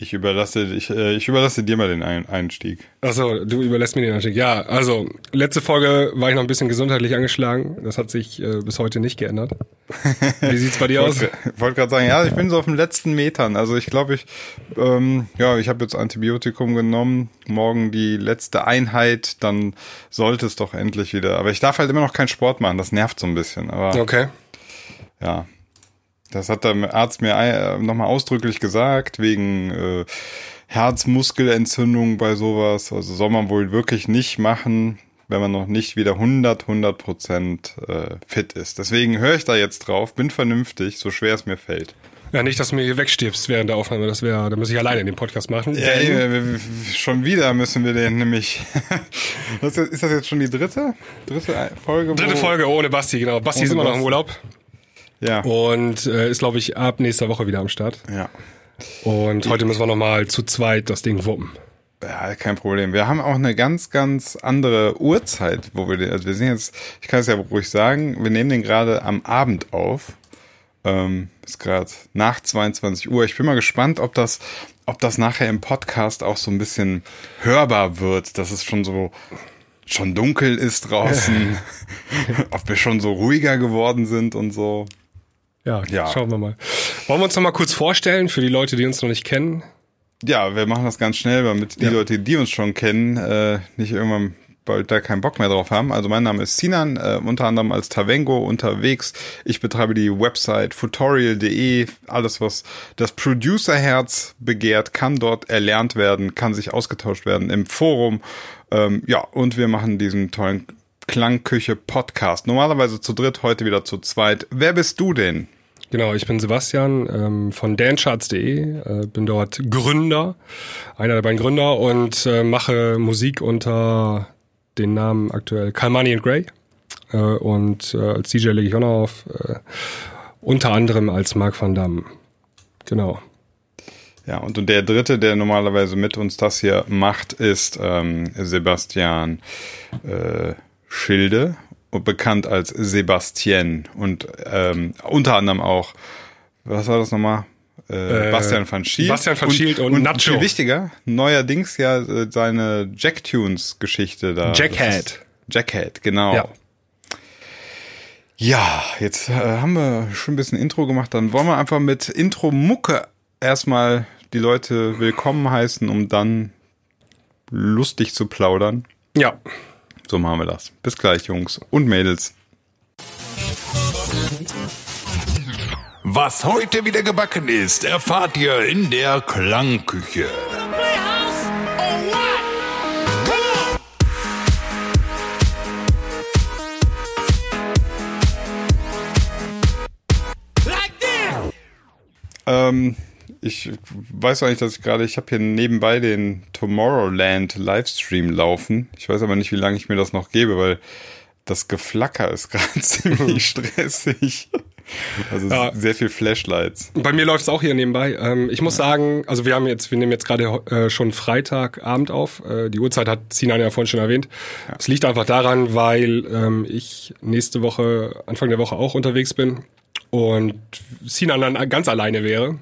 Ich überlasse, ich, äh, ich überlasse dir mal den Einstieg. Achso, du überlässt mir den Einstieg. Ja, also letzte Folge war ich noch ein bisschen gesundheitlich angeschlagen. Das hat sich äh, bis heute nicht geändert. Wie sieht's bei dir aus? Ich wollte gerade sagen, ja, ich bin so auf den letzten Metern. Also ich glaube, ich, ähm, ja, ich habe jetzt Antibiotikum genommen. Morgen die letzte Einheit, dann sollte es doch endlich wieder. Aber ich darf halt immer noch keinen Sport machen. Das nervt so ein bisschen. Aber okay. Ja, das hat der Arzt mir äh, nochmal ausdrücklich gesagt, wegen äh, Herzmuskelentzündung bei sowas. Also soll man wohl wirklich nicht machen, wenn man noch nicht wieder 100, 100 Prozent äh, fit ist. Deswegen höre ich da jetzt drauf, bin vernünftig, so schwer es mir fällt. Ja, nicht, dass du mir hier wegstirbst während der Aufnahme. Das wäre, da muss ich alleine den Podcast machen. Ja, ja schon wieder müssen wir den nämlich. ist das jetzt schon die dritte? Dritte Folge? Dritte Folge ohne Basti, genau. Basti ist immer noch im Urlaub. Ja. Und äh, ist, glaube ich, ab nächster Woche wieder am Start. Ja. Und heute müssen wir nochmal zu zweit das Ding wuppen. Ja, kein Problem. Wir haben auch eine ganz, ganz andere Uhrzeit, wo wir den, also wir sind jetzt, ich kann es ja ruhig sagen, wir nehmen den gerade am Abend auf. Ähm, ist gerade nach 22 Uhr. Ich bin mal gespannt, ob das, ob das nachher im Podcast auch so ein bisschen hörbar wird, dass es schon so schon dunkel ist draußen, ob wir schon so ruhiger geworden sind und so. Ja, ja, schauen wir mal. Wollen wir uns noch mal kurz vorstellen für die Leute, die uns noch nicht kennen? Ja, wir machen das ganz schnell, damit die ja. Leute, die uns schon kennen, äh, nicht irgendwann bald da keinen Bock mehr drauf haben. Also mein Name ist Sinan, äh, unter anderem als Tavengo unterwegs. Ich betreibe die Website futorial.de. Alles, was das Producerherz begehrt, kann dort erlernt werden, kann sich ausgetauscht werden im Forum. Ähm, ja, und wir machen diesen tollen Klangküche Podcast. Normalerweise zu dritt, heute wieder zu zweit. Wer bist du denn? Genau, ich bin Sebastian ähm, von dancharts.de, äh, bin dort Gründer, einer der beiden Gründer und äh, mache Musik unter den Namen aktuell Kalmani and Grey äh, und äh, als DJ lege ich auch noch auf, äh, unter anderem als Mark van Damme. Genau. Ja, und der dritte, der normalerweise mit uns das hier macht, ist ähm, Sebastian äh, Schilde bekannt als Sebastien und ähm, unter anderem auch, was war das nochmal? Äh, Bastian van Schielt. Bastian van Schielt und, und, und Nacho. Viel wichtiger, neuerdings ja äh, seine Jacktunes-Geschichte da. Jackhead. Jackhead, genau. Ja. Ja, jetzt äh, haben wir schon ein bisschen Intro gemacht. Dann wollen wir einfach mit Intro-Mucke erstmal die Leute willkommen heißen, um dann lustig zu plaudern. Ja. So machen wir das. Bis gleich, Jungs und Mädels. Was heute wieder gebacken ist, erfahrt ihr in der Klangküche. Ähm, ich weiß auch nicht, dass ich gerade, ich habe hier nebenbei den Tomorrowland Livestream laufen. Ich weiß aber nicht, wie lange ich mir das noch gebe, weil das Geflacker ist gerade ziemlich stressig. Also ja. sehr viel Flashlights. Bei mir läuft es auch hier nebenbei. Ähm, ich muss ja. sagen, also wir haben jetzt, wir nehmen jetzt gerade äh, schon Freitagabend auf. Äh, die Uhrzeit hat Sinan ja vorhin schon erwähnt. Es ja. liegt einfach daran, weil ähm, ich nächste Woche, Anfang der Woche auch unterwegs bin und Sinan dann ganz alleine wäre.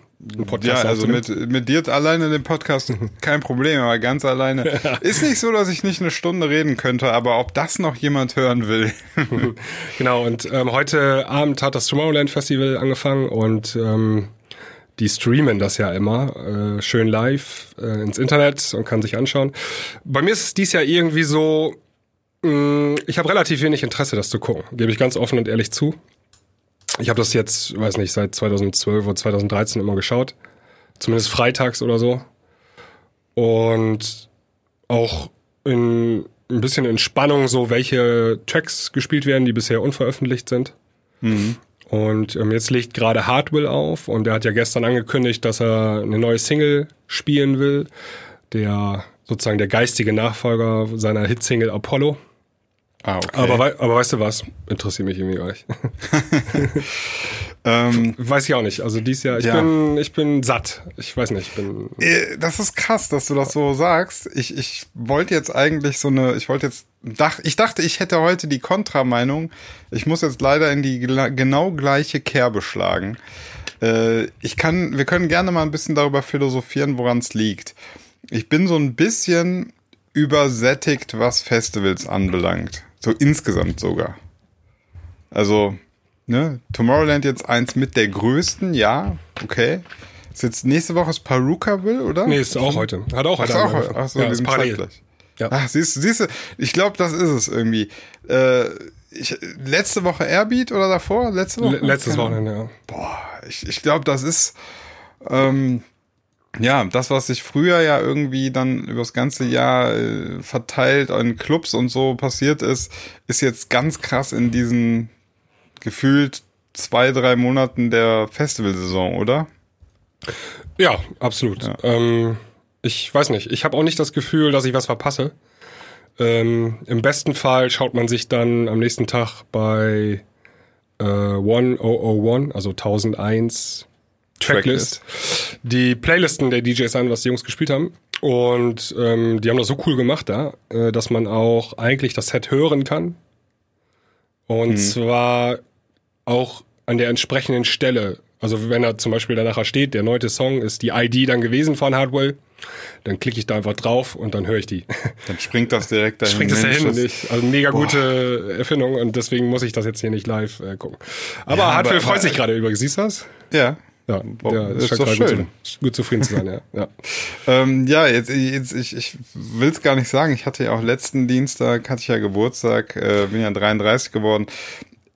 ja, also mit, mit dir alleine den Podcast kein Problem, aber ganz alleine. Ist nicht so, dass ich nicht eine Stunde reden könnte, aber ob das noch jemand hören will. genau, und ähm, heute Abend hat das Tomorrowland Festival angefangen und ähm, die streamen das ja immer äh, schön live äh, ins Internet und kann sich anschauen. Bei mir ist es dies Jahr irgendwie so, mm, ich habe relativ wenig Interesse, das zu gucken, gebe ich ganz offen und ehrlich zu. Ich habe das jetzt, weiß nicht, seit 2012 oder 2013 immer geschaut. Zumindest freitags oder so. Und auch in ein bisschen in Spannung, so welche Tracks gespielt werden, die bisher unveröffentlicht sind. Mhm. Und ähm, jetzt legt gerade Hardwill auf und der hat ja gestern angekündigt, dass er eine neue Single spielen will. Der sozusagen der geistige Nachfolger seiner Hitsingle Apollo. Ah, okay. aber, aber weißt du was? Interessiert mich irgendwie gar nicht. ähm, weiß ich auch nicht. Also dies Jahr, ich ja. bin, ich bin satt. Ich weiß nicht, ich bin. Äh, das ist krass, dass du das so sagst. Ich, ich wollte jetzt eigentlich so eine, ich wollte jetzt, dach, ich dachte, ich hätte heute die Kontrameinung. Ich muss jetzt leider in die genau gleiche Kerbe schlagen. Äh, ich kann, wir können gerne mal ein bisschen darüber philosophieren, woran es liegt. Ich bin so ein bisschen übersättigt, was Festivals anbelangt. So insgesamt sogar. Also, ne, Tomorrowland jetzt eins mit der größten, ja, okay. Ist jetzt nächste Woche ist Will, oder? Nee, ist auch heute. Hat auch heute. Ach, auch, ach so, ja, ist parallel. Ja. Ach, siehst du, siehst du, ich glaube, das ist es irgendwie. Äh, ich, letzte Woche Airbeat oder davor? Letzte Woche? Letztes Wochenende, ja. Boah, ich, ich glaube, das ist ähm, ja das, was sich früher ja irgendwie dann über das ganze Jahr äh, verteilt in Clubs und so passiert ist, ist jetzt ganz krass in diesen gefühlt zwei, drei Monaten der Festivalsaison, oder? Ja, absolut. Ja. Ähm, ich weiß nicht, ich habe auch nicht das Gefühl, dass ich was verpasse. Ähm, Im besten Fall schaut man sich dann am nächsten Tag bei äh, 1001, also 1001 Tracklist, Tracklist, die Playlisten der DJs an, was die Jungs gespielt haben. Und ähm, die haben das so cool gemacht da, äh, dass man auch eigentlich das Set hören kann. Und hm. zwar auch an der entsprechenden Stelle. Also wenn da zum Beispiel danach steht, der neunte Song ist die ID dann gewesen von Hardwell, dann klicke ich da einfach drauf und dann höre ich die. Dann springt das direkt dahin. Springt das dahin. Nicht. Also mega Boah. gute Erfindung und deswegen muss ich das jetzt hier nicht live äh, gucken. Aber ja, Hardwell freut sich gerade über. Siehst du das? Ja. Ja, ja das ist doch schön. Gut, gut, zufrieden zu sein, ja. Ja, ähm, ja jetzt, jetzt ich, ich will es gar nicht sagen. Ich hatte ja auch letzten Dienstag, hatte ich ja Geburtstag, äh, bin ja 33 geworden.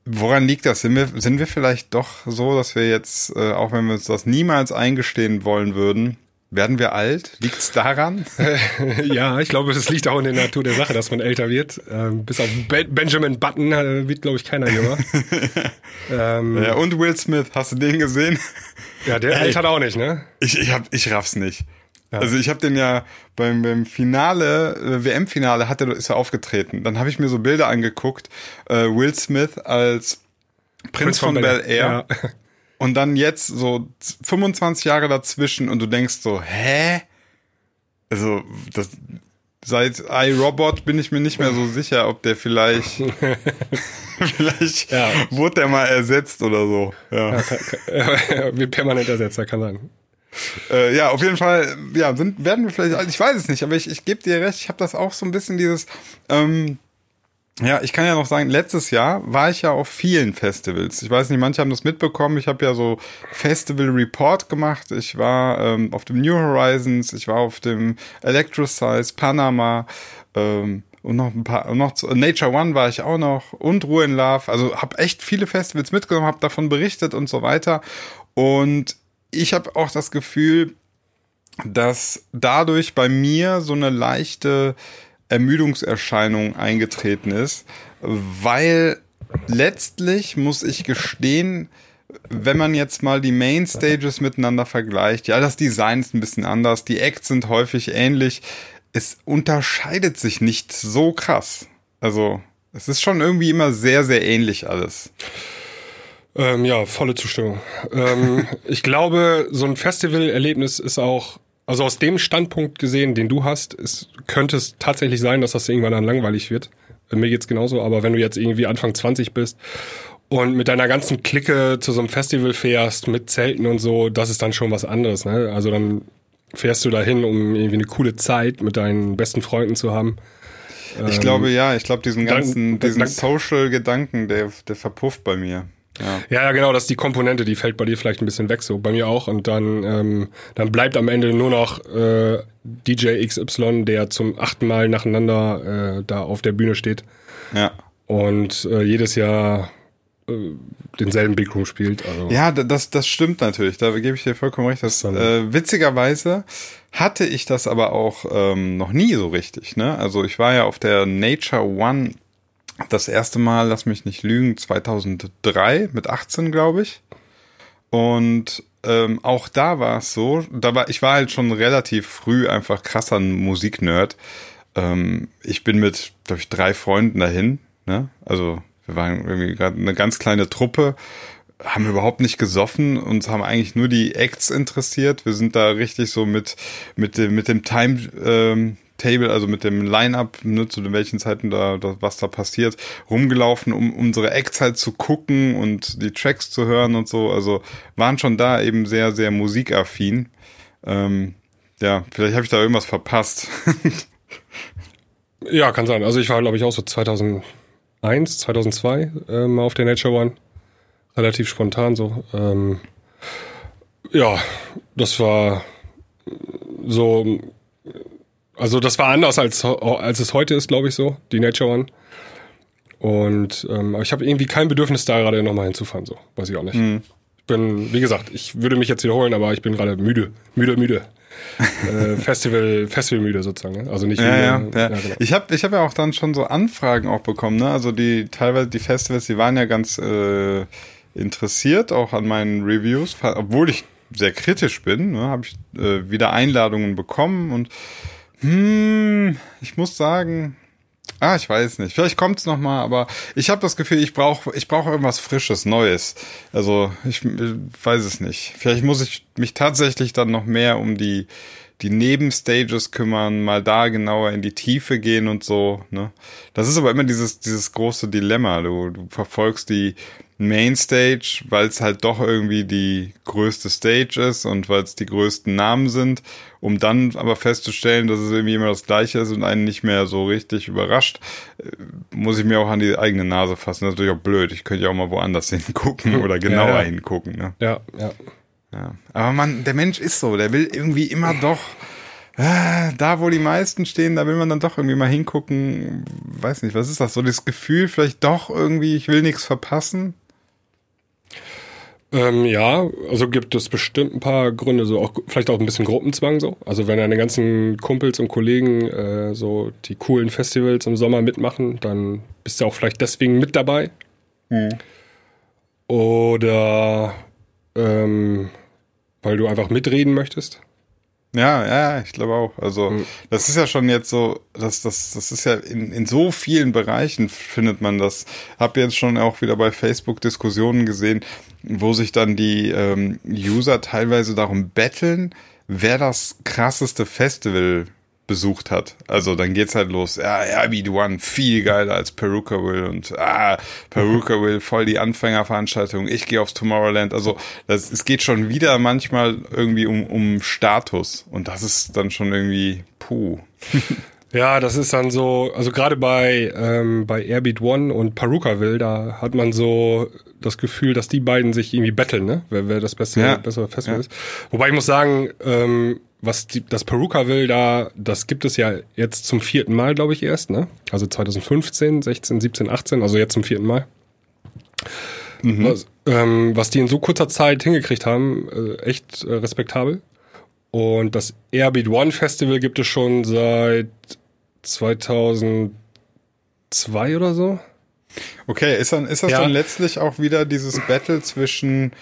Woran liegt das? Sind wir, sind wir vielleicht doch so, dass wir jetzt, äh, auch wenn wir uns das niemals eingestehen wollen würden, werden wir alt? Liegt's daran? ja, ich glaube, es liegt auch in der Natur der Sache, dass man älter wird. Ähm, bis auf Be Benjamin Button äh, wird, glaube ich, keiner jünger. ähm, ja, und Will Smith, hast du den gesehen? Ja, der altert auch nicht, ne? Ich, ich, hab, ich raff's nicht. Ja. Also ich habe den ja beim, beim Finale, äh, WM-Finale hat er ist er aufgetreten. Dann habe ich mir so Bilder angeguckt, äh, Will Smith als Prinz, Prinz von, von Bel Air. Ja. Und dann jetzt so 25 Jahre dazwischen und du denkst so, hä? Also, das, seit iRobot bin ich mir nicht mehr so sicher, ob der vielleicht, vielleicht ja. wurde der mal ersetzt oder so. Ja. ja kann, kann, wie permanent Ersetzer kann sein. Äh, ja, auf jeden Fall, ja, sind, werden wir vielleicht, ich weiß es nicht, aber ich, ich gebe dir recht, ich habe das auch so ein bisschen dieses, ähm, ja, ich kann ja noch sagen, letztes Jahr war ich ja auf vielen Festivals. Ich weiß nicht, manche haben das mitbekommen. Ich habe ja so Festival Report gemacht. Ich war ähm, auf dem New Horizons, ich war auf dem Electrosize, Panama ähm, und noch ein paar, noch zu, Nature One war ich auch noch und Ruhe in Love. Also habe echt viele Festivals mitgenommen, habe davon berichtet und so weiter. Und ich habe auch das Gefühl, dass dadurch bei mir so eine leichte Ermüdungserscheinung eingetreten ist, weil letztlich muss ich gestehen, wenn man jetzt mal die Main Stages miteinander vergleicht, ja, das Design ist ein bisschen anders, die Acts sind häufig ähnlich, es unterscheidet sich nicht so krass. Also, es ist schon irgendwie immer sehr, sehr ähnlich alles. Ähm, ja, volle Zustimmung. ähm, ich glaube, so ein Festivalerlebnis ist auch also aus dem Standpunkt gesehen, den du hast, ist, könnte es tatsächlich sein, dass das irgendwann dann langweilig wird. Mir geht's genauso, aber wenn du jetzt irgendwie Anfang 20 bist und mit deiner ganzen Clique zu so einem Festival fährst, mit Zelten und so, das ist dann schon was anderes. Ne? Also dann fährst du dahin, um irgendwie eine coole Zeit mit deinen besten Freunden zu haben. Ich ähm, glaube ja, ich glaube diesen ganzen, diesen Social-Gedanken, der, der verpufft bei mir. Ja. ja, genau, das ist die Komponente, die fällt bei dir vielleicht ein bisschen weg, so bei mir auch. Und dann, ähm, dann bleibt am Ende nur noch äh, DJ XY, der zum achten Mal nacheinander äh, da auf der Bühne steht. Ja. Und äh, jedes Jahr äh, denselben Big Room spielt. Also. Ja, das, das stimmt natürlich. Da gebe ich dir vollkommen recht. Das, äh, witzigerweise hatte ich das aber auch ähm, noch nie so richtig. Ne? Also ich war ja auf der Nature One das erste Mal, lass mich nicht lügen, 2003 mit 18, glaube ich. Und ähm, auch da war es so, da war, ich war halt schon relativ früh einfach krasser Musiknerd. Ähm, ich bin mit, glaube ich, drei Freunden dahin. Ne? Also wir waren irgendwie gerade eine ganz kleine Truppe, haben überhaupt nicht gesoffen, uns haben eigentlich nur die Acts interessiert. Wir sind da richtig so mit, mit dem, mit dem Time, ähm, Table, also mit dem Line-Up, ne, zu welchen Zeiten da, da, was da passiert, rumgelaufen, um unsere Acts halt zu gucken und die Tracks zu hören und so. Also waren schon da eben sehr, sehr musikaffin. Ähm, ja, vielleicht habe ich da irgendwas verpasst. ja, kann sein. Also ich war, glaube ich, auch so 2001, 2002 ähm, auf der Nature One. Relativ spontan so. Ähm, ja, das war so also das war anders als, als es heute ist, glaube ich so, die Nature One. Und ähm, ich habe irgendwie kein Bedürfnis, da gerade nochmal hinzufahren, so. Weiß ich auch nicht. Mhm. Ich bin, wie gesagt, ich würde mich jetzt wiederholen, aber ich bin gerade müde. Müde, müde. äh, Festival, Festival müde sozusagen. Ne? Also nicht ja, müde, ja, ja. ja genau. Ich habe ich hab ja auch dann schon so Anfragen auch bekommen, ne? Also die teilweise die Festivals, die waren ja ganz äh, interessiert auch an meinen Reviews, obwohl ich sehr kritisch bin, ne, habe ich äh, wieder Einladungen bekommen und hm, ich muss sagen, ah, ich weiß nicht. Vielleicht kommt's noch mal, aber ich habe das Gefühl, ich brauche ich brauche irgendwas frisches, neues. Also, ich, ich weiß es nicht. Vielleicht muss ich mich tatsächlich dann noch mehr um die die Nebenstages kümmern, mal da genauer in die Tiefe gehen und so. Ne? Das ist aber immer dieses, dieses große Dilemma. Du, du verfolgst die Mainstage, weil es halt doch irgendwie die größte Stage ist und weil es die größten Namen sind, um dann aber festzustellen, dass es irgendwie immer das Gleiche ist und einen nicht mehr so richtig überrascht, äh, muss ich mir auch an die eigene Nase fassen. Das ist natürlich auch blöd. Ich könnte ja auch mal woanders hingucken oder genauer ja, ja. hingucken. Ne? Ja, ja. Ja. Aber man, der Mensch ist so, der will irgendwie immer doch, äh, da wo die meisten stehen, da will man dann doch irgendwie mal hingucken. Weiß nicht, was ist das? So das Gefühl, vielleicht doch irgendwie, ich will nichts verpassen. Ähm, ja, also gibt es bestimmt ein paar Gründe, so auch vielleicht auch ein bisschen Gruppenzwang so. Also wenn deine ganzen Kumpels und Kollegen äh, so die coolen Festivals im Sommer mitmachen, dann bist du auch vielleicht deswegen mit dabei. Hm. Oder ähm, weil du einfach mitreden möchtest? Ja, ja, ich glaube auch. Also, mhm. das ist ja schon jetzt so, das, das, das ist ja in, in so vielen Bereichen findet man das. Hab jetzt schon auch wieder bei Facebook Diskussionen gesehen, wo sich dann die ähm, User teilweise darum betteln, wer das krasseste Festival besucht hat. Also dann geht's halt los. Ja, Airbeat One viel geiler als Peruka Will und ah, Peruka Will voll die Anfängerveranstaltung. Ich gehe aufs Tomorrowland. Also das, es geht schon wieder manchmal irgendwie um, um Status und das ist dann schon irgendwie puh. Ja, das ist dann so, also gerade bei, ähm, bei Airbeat One und Perukaville, da hat man so das Gefühl, dass die beiden sich irgendwie betteln, ne? Wer, wer das bessere, ja. bessere Festival ja. ist. Wobei ich muss sagen, ähm, was die, das Peruka will, da, das gibt es ja jetzt zum vierten Mal, glaube ich, erst, ne? Also 2015, 16, 17, 18, also jetzt zum vierten Mal. Mhm. Was, ähm, was die in so kurzer Zeit hingekriegt haben, äh, echt äh, respektabel. Und das Airbeat One Festival gibt es schon seit 2002 oder so. Okay, ist, dann, ist das ja. dann letztlich auch wieder dieses Battle zwischen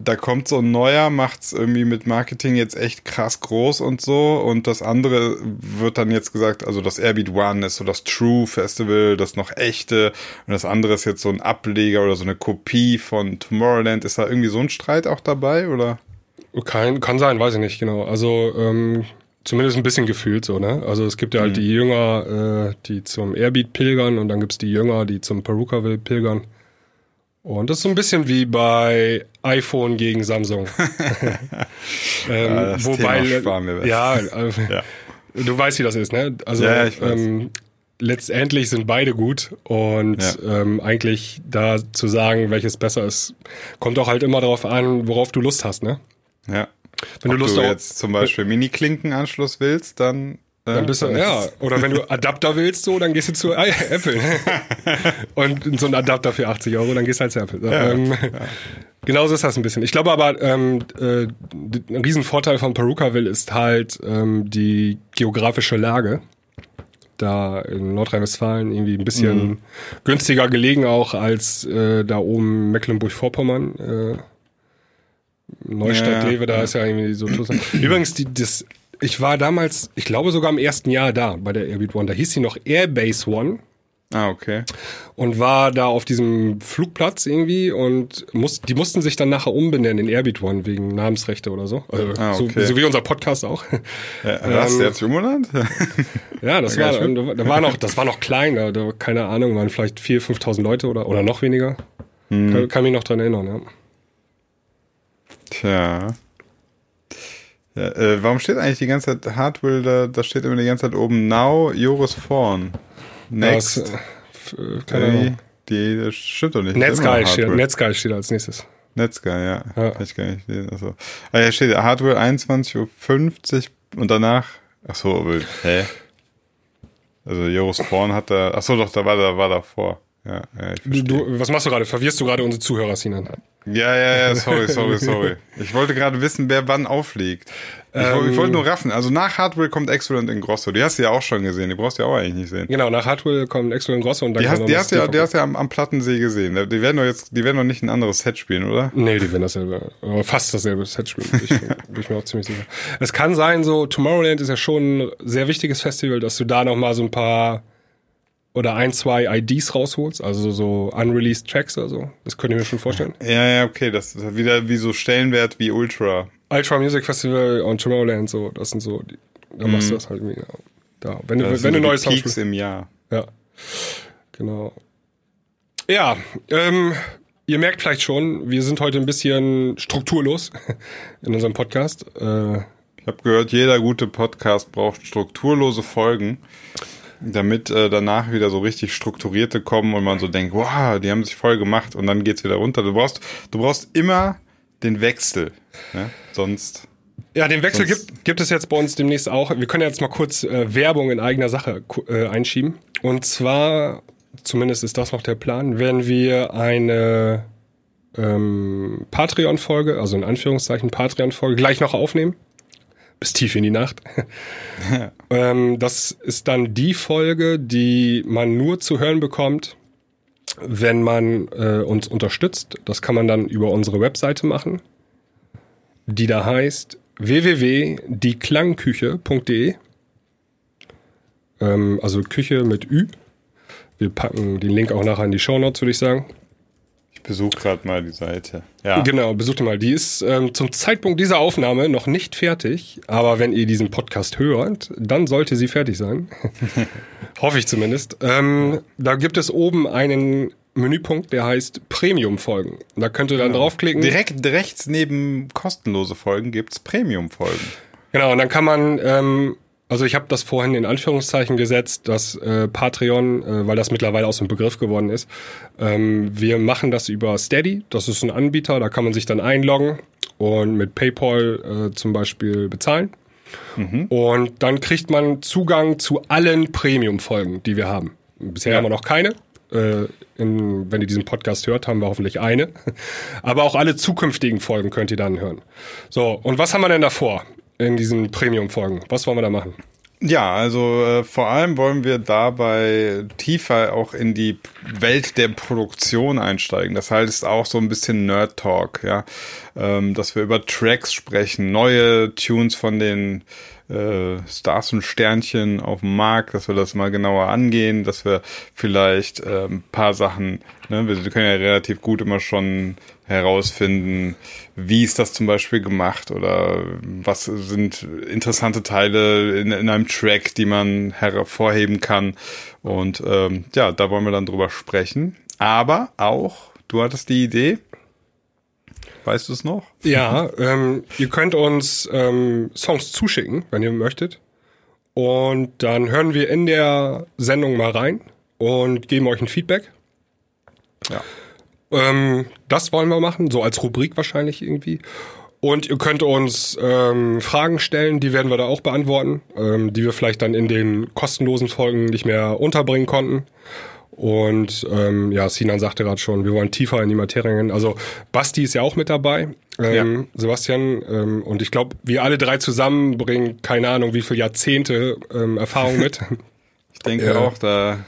da kommt so ein neuer, macht's irgendwie mit Marketing jetzt echt krass groß und so. Und das andere wird dann jetzt gesagt, also das Airbeat One ist so das True Festival, das noch echte. Und das andere ist jetzt so ein Ableger oder so eine Kopie von Tomorrowland. Ist da irgendwie so ein Streit auch dabei, oder? Kein, kann sein, weiß ich nicht genau. Also ähm, zumindest ein bisschen gefühlt so, ne? Also es gibt ja halt mhm. die Jünger, äh, die zum Airbeat pilgern und dann gibt's die Jünger, die zum Perukaville pilgern. Und das ist so ein bisschen wie bei iPhone gegen Samsung. ähm, ja, wobei, ja, also, ja, du weißt, wie das ist, ne? Also ja, ähm, letztendlich sind beide gut und ähm, eigentlich da zu sagen, welches besser ist, kommt auch halt immer darauf an, worauf du Lust hast, ne? Ja. Wenn Ob du Lust du jetzt zum Beispiel Mini-Klinkenanschluss willst, dann dann bist du, ja. Oder wenn du Adapter willst, so, dann gehst du zu Apple. und so ein Adapter für 80 Euro, dann gehst du halt zu Apple. Ja, ähm, ja. Genauso ist das ein bisschen. Ich glaube aber, ähm, äh, ein Riesenvorteil von Perukaville ist halt ähm, die geografische Lage. Da in Nordrhein-Westfalen irgendwie ein bisschen mhm. günstiger gelegen auch als äh, da oben Mecklenburg-Vorpommern. Äh, Neustadt, ja, Lewe, da ist ja irgendwie so. Übrigens, die, das ich war damals, ich glaube sogar im ersten Jahr da bei der Airbeat One. Da hieß sie noch Airbase One. Ah, okay. und war da auf diesem Flugplatz irgendwie und muss, die mussten sich dann nachher umbenennen in Airbeat One wegen Namensrechte oder so. Also, Ah, okay. so, so wie unser Podcast auch. Ja, Ähm, der hat sich umbenannt? Ja, das war, geil. da war noch, das war noch klein, da, da keine Ahnung, waren vielleicht 4.000, 5.000 Leute oder, oder noch weniger. Hm. Kann, kann mich noch dran erinnern, ja. Tja. Ja, äh, warum steht eigentlich die ganze Zeit Hardware, da, da steht immer die ganze Zeit oben Now, Joris Vorn. Next. Das, äh, äh, keine Äh, Ahnung. die, das stimmt doch nicht. Noch steht. Netsky steht als nächstes. Netsky, ja. Ja. Kann ich gar nicht lesen. Achso. Ah, hier steht Hardware 21.50 Uhr und danach. Achso, hä? Also Joris Vorn hat da. Achso, doch, da war da war davor. Ja, ja, ich verstehe. du, was machst du gerade? Verwirrst du gerade unsere Zuhörer, Sinan? Ja, ja, ja, sorry, sorry, sorry. Ich wollte gerade wissen, wer wann aufliegt. Ich, woll- ich wollte nur raffen. Also nach Hardware kommt Excellent in Grosso. Die hast du ja auch schon gesehen. Die brauchst du ja auch eigentlich nicht sehen. Genau, nach Hardware kommen Exo und Grosso und dann Die hast, die hast, du ja, die hast du ja am, am Plattensee gesehen. Die werden doch jetzt, die werden doch nicht ein anderes Set spielen, oder? Nee, die werden dasselbe, fast dasselbe Set spielen, bin ich, bin ich mir auch ziemlich sicher. Es kann sein, so Tomorrowland ist ja schon ein sehr wichtiges Festival, dass du da noch mal so ein paar oder ein, zwei IDs rausholst, also so unreleased Tracks oder so. Das könnte ich mir schon vorstellen. Ja, ja, okay. Das ist wieder wie so Stellenwert wie Ultra. Ultra Music Festival und Tomorrowland, so, das sind so, die, da machst du das halt irgendwie. Da. Wenn, du Das wenn du so neues die Songs Peaks im Jahr. Ja, genau. Ja, ähm, ihr merkt vielleicht schon, wir sind heute ein bisschen strukturlos in unserem Podcast. Äh, Ich habe gehört, jeder gute Podcast braucht strukturlose Folgen, damit äh, danach wieder so richtig strukturierte kommen und man so denkt, wow, die haben sich voll gemacht und dann geht's wieder runter. Du brauchst, du brauchst immer den Wechsel. Ne? Sonst. ja, den Wechsel Sonst- gibt, gibt es jetzt bei uns demnächst auch. Wir können jetzt mal kurz äh, Werbung in eigener Sache äh, einschieben. Und zwar, zumindest ist das noch der Plan, werden wir eine ähm, Patreon-Folge, also in Anführungszeichen Patreon-Folge, gleich noch aufnehmen. Bis tief in die Nacht. ähm, das ist dann die Folge, die man nur zu hören bekommt, wenn man äh, uns unterstützt. Das kann man dann über unsere Webseite machen, die da heißt www.dieklangküche.de. Ähm, also Küche mit Ü. Wir packen den Link auch nachher in die Shownotes, würde ich sagen. Ich besuche gerade mal die Seite. Ja. Genau, besucht mal. Die ist ähm, zum Zeitpunkt dieser Aufnahme noch nicht fertig, aber wenn ihr diesen Podcast hört, dann sollte sie fertig sein. Hoffe ich zumindest. Ähm, da gibt es oben einen Menüpunkt, der heißt Premium-Folgen. Da könnt ihr dann draufklicken. Direkt rechts neben kostenlose Folgen gibt's Premium-Folgen. Genau, und dann kann man, ähm, also ich habe das vorhin in Anführungszeichen gesetzt, dass äh, Patreon, äh, weil das mittlerweile auch so ein Begriff geworden ist, ähm, wir machen das über Steady, das ist ein Anbieter, da kann man sich dann einloggen und mit PayPal äh, zum Beispiel bezahlen. Und dann kriegt man Zugang zu allen Premium-Folgen, die wir haben. Bisher Ja. haben wir noch keine. Äh, in, wenn ihr diesen Podcast hört, haben wir hoffentlich eine. Aber auch alle zukünftigen Folgen könnt ihr dann hören. So, und was haben wir denn davor in diesen Premium-Folgen? Was wollen wir da machen? Ja, also äh, vor allem wollen wir dabei tiefer auch in die Welt der Produktion einsteigen. Das heißt auch so ein bisschen Nerd Talk, ja, ähm, dass wir über Tracks sprechen, neue Tunes von den äh, Stars und Sternchen auf dem Markt, dass wir das mal genauer angehen, dass wir vielleicht äh, ein paar Sachen, ne, wir können ja relativ gut immer schon herausfinden, wie ist das zum Beispiel gemacht oder was sind interessante Teile in, in einem Track, die man hervorheben kann. Und ähm, ja, da wollen wir dann drüber sprechen. Aber auch, du hattest die Idee, weißt du es noch? Ja, ähm, ihr könnt uns ähm, Songs zuschicken, wenn ihr möchtet. Und dann hören wir in der Sendung mal rein und geben euch ein Feedback. Ja. Ähm, das wollen wir machen, so als Rubrik wahrscheinlich irgendwie. Und ihr könnt uns ähm, Fragen stellen, die werden wir da auch beantworten, ähm, die wir vielleicht dann in den kostenlosen Folgen nicht mehr unterbringen konnten. Und ähm, ja, Sinan sagte gerade schon, wir wollen tiefer in die Materie gehen. Also Basti ist ja auch mit dabei, ähm, Sebastian. Ähm, und ich glaube, wir alle drei zusammen bringen keine Ahnung, wie viele Jahrzehnte ähm, Erfahrung mit. Ich denke Ja. auch, da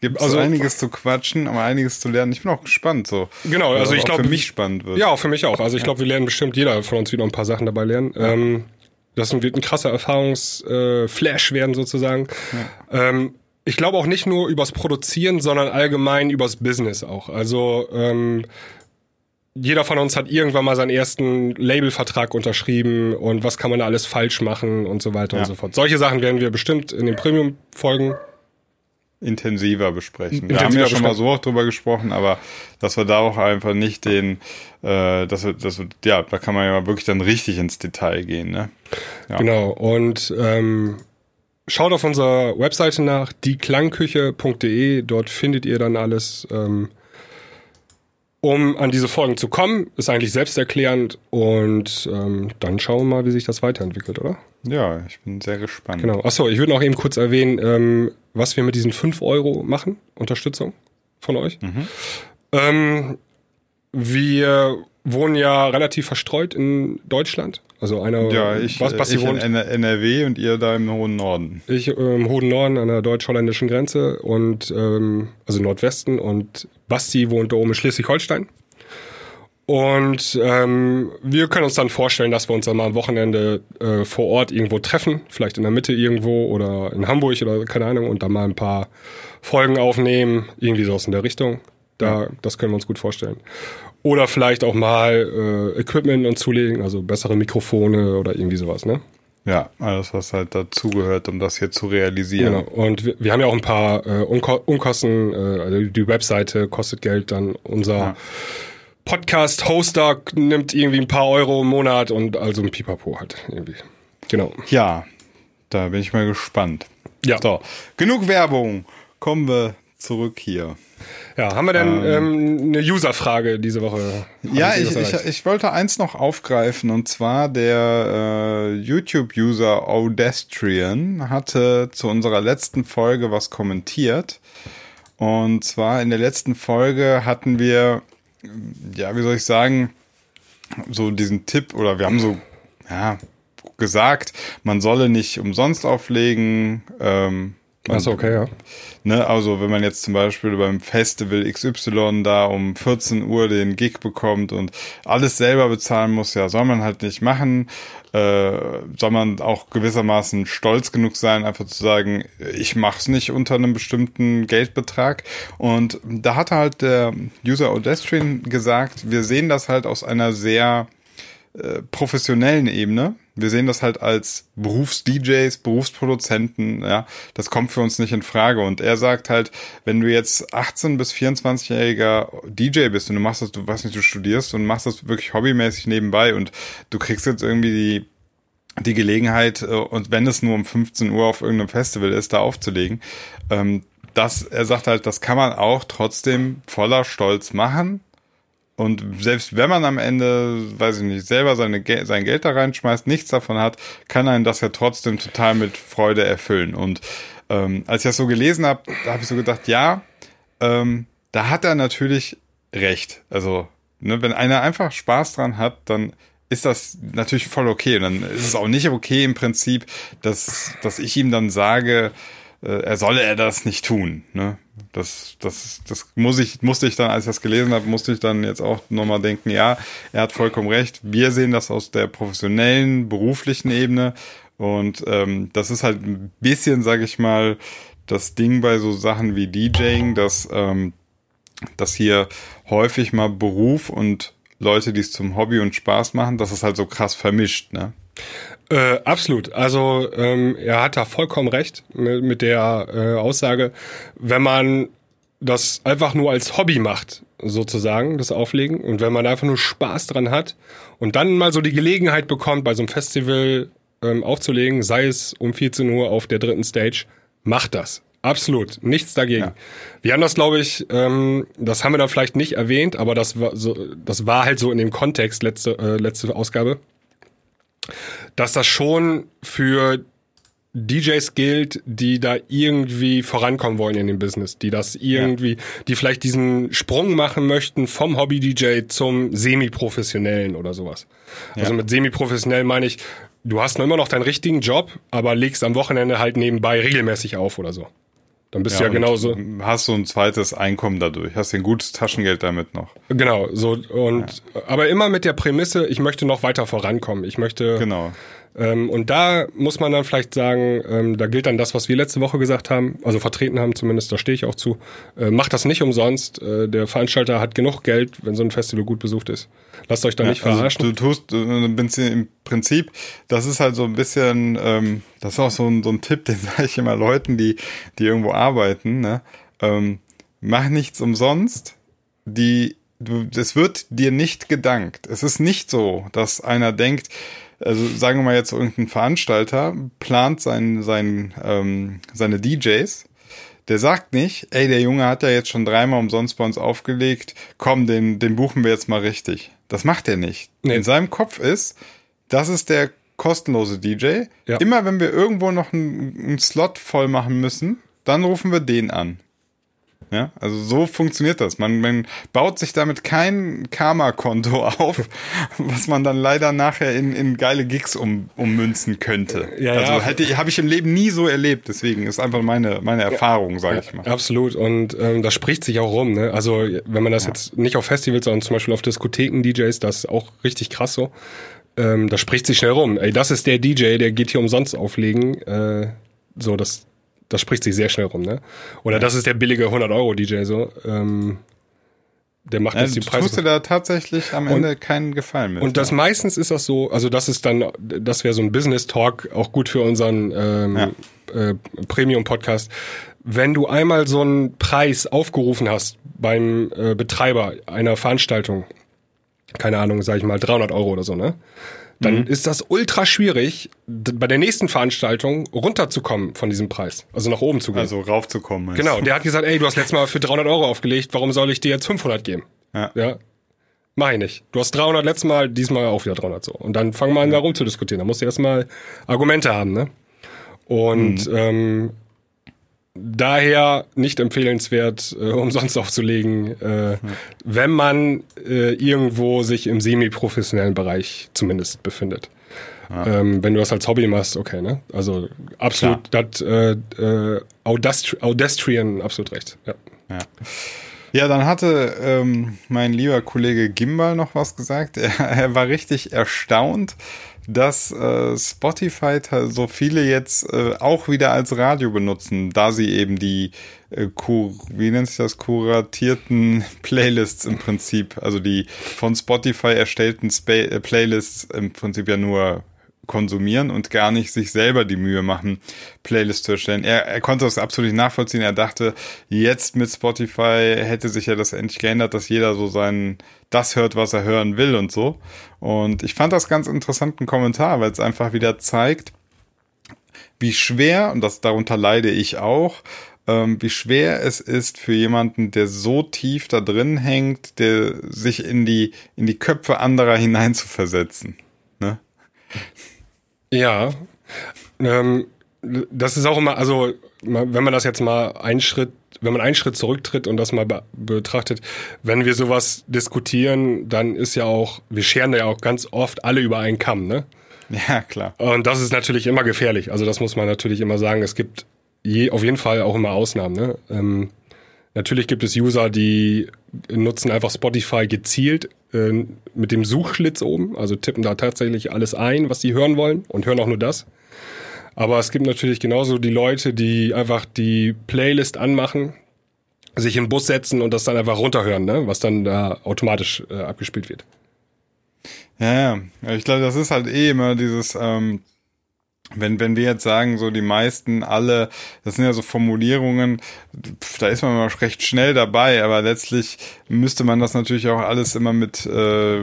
gibt es Also- einiges zu quatschen, aber einiges zu lernen. Ich bin auch gespannt so. Genau, also Was ich glaube- für mich spannend wird. Ja, auch für mich auch. Also ich glaube, wir lernen bestimmt jeder von uns wieder ein paar Sachen dabei lernen. Ähm, das wird ein krasser Erfahrungsflash äh, Flash werden sozusagen. Ähm, ich glaube auch nicht nur übers Produzieren, sondern allgemein übers Business auch. Also ähm, jeder von uns hat irgendwann mal seinen ersten Labelvertrag unterschrieben und was kann man da alles falsch machen und so weiter Ja. und so fort. Solche Sachen werden wir bestimmt in den Premium-Folgen. intensiver besprechen. wir Intensiver haben ja schon mal so auch drüber gesprochen, aber dass wir da auch einfach nicht den, äh, dass wir, dass wir, ja, da kann man ja wirklich dann richtig ins Detail gehen, ne? Ja. Genau. Und ähm, schaut auf unserer Webseite nach, dieklangküche.de. Dort findet ihr dann alles. Ähm, um an diese Folgen zu kommen, ist eigentlich selbsterklärend und ähm, dann schauen wir mal, wie sich das weiterentwickelt, oder? Ja, ich bin sehr gespannt. Genau. Achso, ich würde noch eben kurz erwähnen, ähm, was wir mit diesen 5 Euro machen, Unterstützung von euch. Ähm, wir wohnen ja relativ verstreut in Deutschland. Also einer, Ja, ich, was, Basti ich wohnt, in NRW und ihr da im hohen Norden. ich äh, im hohen Norden an der deutsch-holländischen Grenze und ähm, also Nordwesten und Basti wohnt da oben in Schleswig-Holstein. Und ähm, wir können uns dann vorstellen, dass wir uns dann mal am Wochenende äh, vor Ort irgendwo treffen, vielleicht in der Mitte irgendwo oder in Hamburg oder keine Ahnung, und dann mal ein paar Folgen aufnehmen, irgendwie sowas in der Richtung. Da, das können wir uns gut vorstellen. Oder vielleicht auch mal äh, Equipment uns zulegen, also bessere Mikrofone oder irgendwie sowas, ne? Ja, alles, was halt dazugehört, um das hier zu realisieren. Genau. Und wir, wir haben ja auch ein paar äh, Unko Unkosten, äh, also die Webseite kostet Geld, dann unser Ja. Podcast-Hoster nimmt irgendwie ein paar Euro im Monat und also ein Pipapo halt irgendwie. Genau. Ja, da bin ich mal gespannt. Ja. So, genug Werbung. Kommen wir zurück hier. Ja, haben wir denn ähm, eine User-Frage diese Woche? Ja, Haben Sie ich, ich, ich wollte eins noch aufgreifen und zwar der äh, YouTube-User Audestrian hatte zu unserer letzten Folge was kommentiert. Und zwar in der letzten Folge hatten wir, ja, wie soll ich sagen, so diesen Tipp oder wir haben so, ja, gesagt, man solle nicht umsonst auflegen. Ähm, Achso, okay, ja. Ne, also wenn man jetzt zum Beispiel beim Festival XY da um 14 Uhr den Gig bekommt und alles selber bezahlen muss, ja, soll man halt nicht machen. Äh, soll man auch gewissermaßen stolz genug sein, einfach zu sagen, ich mach's nicht unter einem bestimmten Geldbetrag. Und da hat halt der User Odestrian gesagt, wir sehen das halt aus einer sehr äh, professionellen Ebene. Wir sehen das halt als Berufs-DJs, Berufsproduzenten, ja, das kommt für uns nicht in Frage. Und er sagt halt, wenn du jetzt 18- bis 24-jähriger DJ bist und du machst das, du weißt nicht, du studierst und machst das wirklich hobbymäßig nebenbei und du kriegst jetzt irgendwie die die Gelegenheit, äh, und wenn es nur um 15 Uhr auf irgendeinem Festival ist, da aufzulegen, ähm, das, er sagt halt, das kann man auch trotzdem voller Stolz machen. Und selbst wenn man am Ende, weiß ich nicht, selber seine, sein Geld da reinschmeißt, nichts davon hat, kann einen das ja trotzdem total mit Freude erfüllen. Und ähm, als ich das so gelesen habe, da habe ich so gedacht, ja, ähm, da hat er natürlich recht. Also, ne, wenn einer einfach Spaß dran hat, dann ist das natürlich voll okay. Und dann ist es auch nicht okay im Prinzip, dass, dass ich ihm dann sage, äh, er solle er das nicht tun. Ne? Das, das, das muss ich, musste ich dann, als ich das gelesen habe, musste ich dann jetzt auch nochmal denken, ja, er hat vollkommen recht. Wir sehen das aus der professionellen, beruflichen Ebene. Und ähm, das ist halt ein bisschen, sag ich mal, das Ding bei so Sachen wie DJing, dass, ähm, dass hier häufig mal Beruf und Leute, die es zum Hobby und Spaß machen, dass es halt so krass vermischt, ne? Äh, absolut. Also ähm, er hat da vollkommen recht mit, mit der äh, Aussage, wenn man das einfach nur als Hobby macht, sozusagen, das Auflegen, und wenn man einfach nur Spaß dran hat und dann mal so die Gelegenheit bekommt, bei so einem Festival ähm, aufzulegen, sei es um 14 Uhr auf der dritten Stage, macht das. Absolut, nichts dagegen. Ja. Wir haben das, glaube ich, ähm, das haben wir da vielleicht nicht erwähnt, aber das war so, das war halt so in dem Kontext letzte äh, letzte Ausgabe dass das schon für DJs gilt, die da irgendwie vorankommen wollen in dem Business, die das irgendwie, die vielleicht diesen Sprung machen möchten vom Hobby-DJ zum Semi-professionellen oder sowas. Also mit Semi-professionell meine ich, du hast noch immer noch deinen richtigen Job, aber legst am Wochenende halt nebenbei regelmäßig auf oder so. Dann bist du ja genauso. Hast so ein zweites Einkommen dadurch, hast ein gutes Taschengeld damit noch. Genau, so und aber immer mit der Prämisse, ich möchte noch weiter vorankommen. Ich möchte Genau. Ähm, und da muss man dann vielleicht sagen, ähm, da gilt dann das, was wir letzte Woche gesagt haben, also vertreten haben zumindest, da stehe ich auch zu. Äh, macht das nicht umsonst. Äh, der Veranstalter hat genug Geld, wenn so ein Festival gut besucht ist. Lasst euch da ja, nicht also verarschen. Also du tust äh, im Prinzip, das ist halt so ein bisschen, ähm, das ist auch so ein, so ein Tipp, den sage ich immer Leuten, die, die irgendwo arbeiten, ne? Mach nichts umsonst. Die, du, es wird dir nicht gedankt. Es ist nicht so, dass einer denkt, also sagen wir mal jetzt irgendein Veranstalter plant sein, sein, ähm, seine DJs, der sagt nicht, ey, der Junge hat ja jetzt schon dreimal umsonst bei uns aufgelegt, komm, den, den buchen wir jetzt mal richtig. Das macht er nicht. Nee. In seinem Kopf ist, das ist der kostenlose DJ. Ja. Immer wenn wir irgendwo noch einen, einen Slot voll machen müssen, dann rufen wir den an. Ja, also so funktioniert das. Man, man baut sich damit kein Karma-Konto auf, was man dann leider nachher in, in geile Gigs um, ummünzen könnte. Ja, also ja. hätte habe ich im Leben nie so erlebt. Deswegen ist einfach meine meine Erfahrung, sage ich mal. Absolut. Und ähm, das spricht sich auch rum. Ne? Also wenn man das ja. jetzt nicht auf Festivals, sondern zum Beispiel auf Diskotheken DJs, das ist auch richtig krass so. Ähm, da spricht sich schnell rum. Ey, das ist der DJ, der geht hier umsonst auflegen. Äh, so, das das spricht sich sehr schnell rum, ne? Oder ja. das ist der billige 100-Euro-DJ so. Ähm, der macht ja, jetzt die Preise. Tust du da tatsächlich am Ende und, keinen Gefallen mit. Und das ja. meistens ist das so, also das ist dann, das wäre so ein Business-Talk, auch gut für unseren ähm, ja. äh, Premium-Podcast. Wenn du einmal so einen Preis aufgerufen hast beim äh, Betreiber einer Veranstaltung, keine Ahnung, sag ich mal 300 Euro oder so, ne? Dann mhm. ist das ultra schwierig, bei der nächsten Veranstaltung runterzukommen von diesem Preis. Also nach oben zu gehen. Also raufzukommen. Genau, der hat gesagt, ey, du hast letztes Mal für 300 Euro aufgelegt, warum soll ich dir jetzt 500 geben? Ja. ja. Mach ich nicht. Du hast 300 letztes Mal, diesmal auch wieder 300 so. Und dann fangen wir an, da rumzudiskutieren. Da musst du erstmal Argumente haben, ne? Und mhm. ähm, daher nicht empfehlenswert, äh, umsonst aufzulegen, äh, wenn man äh, irgendwo sich im semi-professionellen Bereich zumindest befindet. Ja. Ähm, wenn du das als Hobby machst, okay, ne? Also absolut, das äh, äh, Audastri Audastrian absolut recht. Ja. ja. Ja, dann hatte ähm, mein lieber Kollege Gimbal noch was gesagt. Er, er war richtig erstaunt, dass äh, Spotify so viele jetzt äh, auch wieder als Radio benutzen, da sie eben die äh, Kur wie nennt sich das kuratierten Playlists im Prinzip, also die von Spotify erstellten Spa äh, Playlists im Prinzip ja nur konsumieren und gar nicht sich selber die Mühe machen, Playlists zu erstellen. Er, er konnte das absolut nicht nachvollziehen. Er dachte, jetzt mit Spotify hätte sich ja das endlich geändert, dass jeder so sein, das hört, was er hören will und so. Und ich fand das ganz interessanten Kommentar, weil es einfach wieder zeigt, wie schwer, und das darunter leide ich auch, ähm, wie schwer es ist für jemanden, der so tief da drin hängt, der sich in die, in die Köpfe anderer hineinzuversetzen. Ja, ähm, das ist auch immer, also wenn man das jetzt mal einen Schritt, wenn man einen Schritt zurücktritt und das mal be betrachtet, wenn wir sowas diskutieren, dann ist ja auch, wir scheren ja auch ganz oft alle über einen Kamm, ne? Ja, klar. Und das ist natürlich immer gefährlich. Also das muss man natürlich immer sagen. Es gibt je, auf jeden Fall auch immer Ausnahmen, ne? Ähm, natürlich gibt es User, die nutzen einfach Spotify gezielt äh, mit dem Suchschlitz oben, also tippen da tatsächlich alles ein, was sie hören wollen und hören auch nur das. Aber es gibt natürlich genauso die Leute, die einfach die Playlist anmachen, sich in Bus setzen und das dann einfach runterhören, ne? was dann da automatisch äh, abgespielt wird. Ja, ja. Ich glaube, das ist halt eh immer dieses, ähm, wenn, wenn wir jetzt sagen, so die meisten, alle, das sind ja so Formulierungen, da ist man mal recht schnell dabei, aber letztlich müsste man das natürlich auch alles immer mit äh,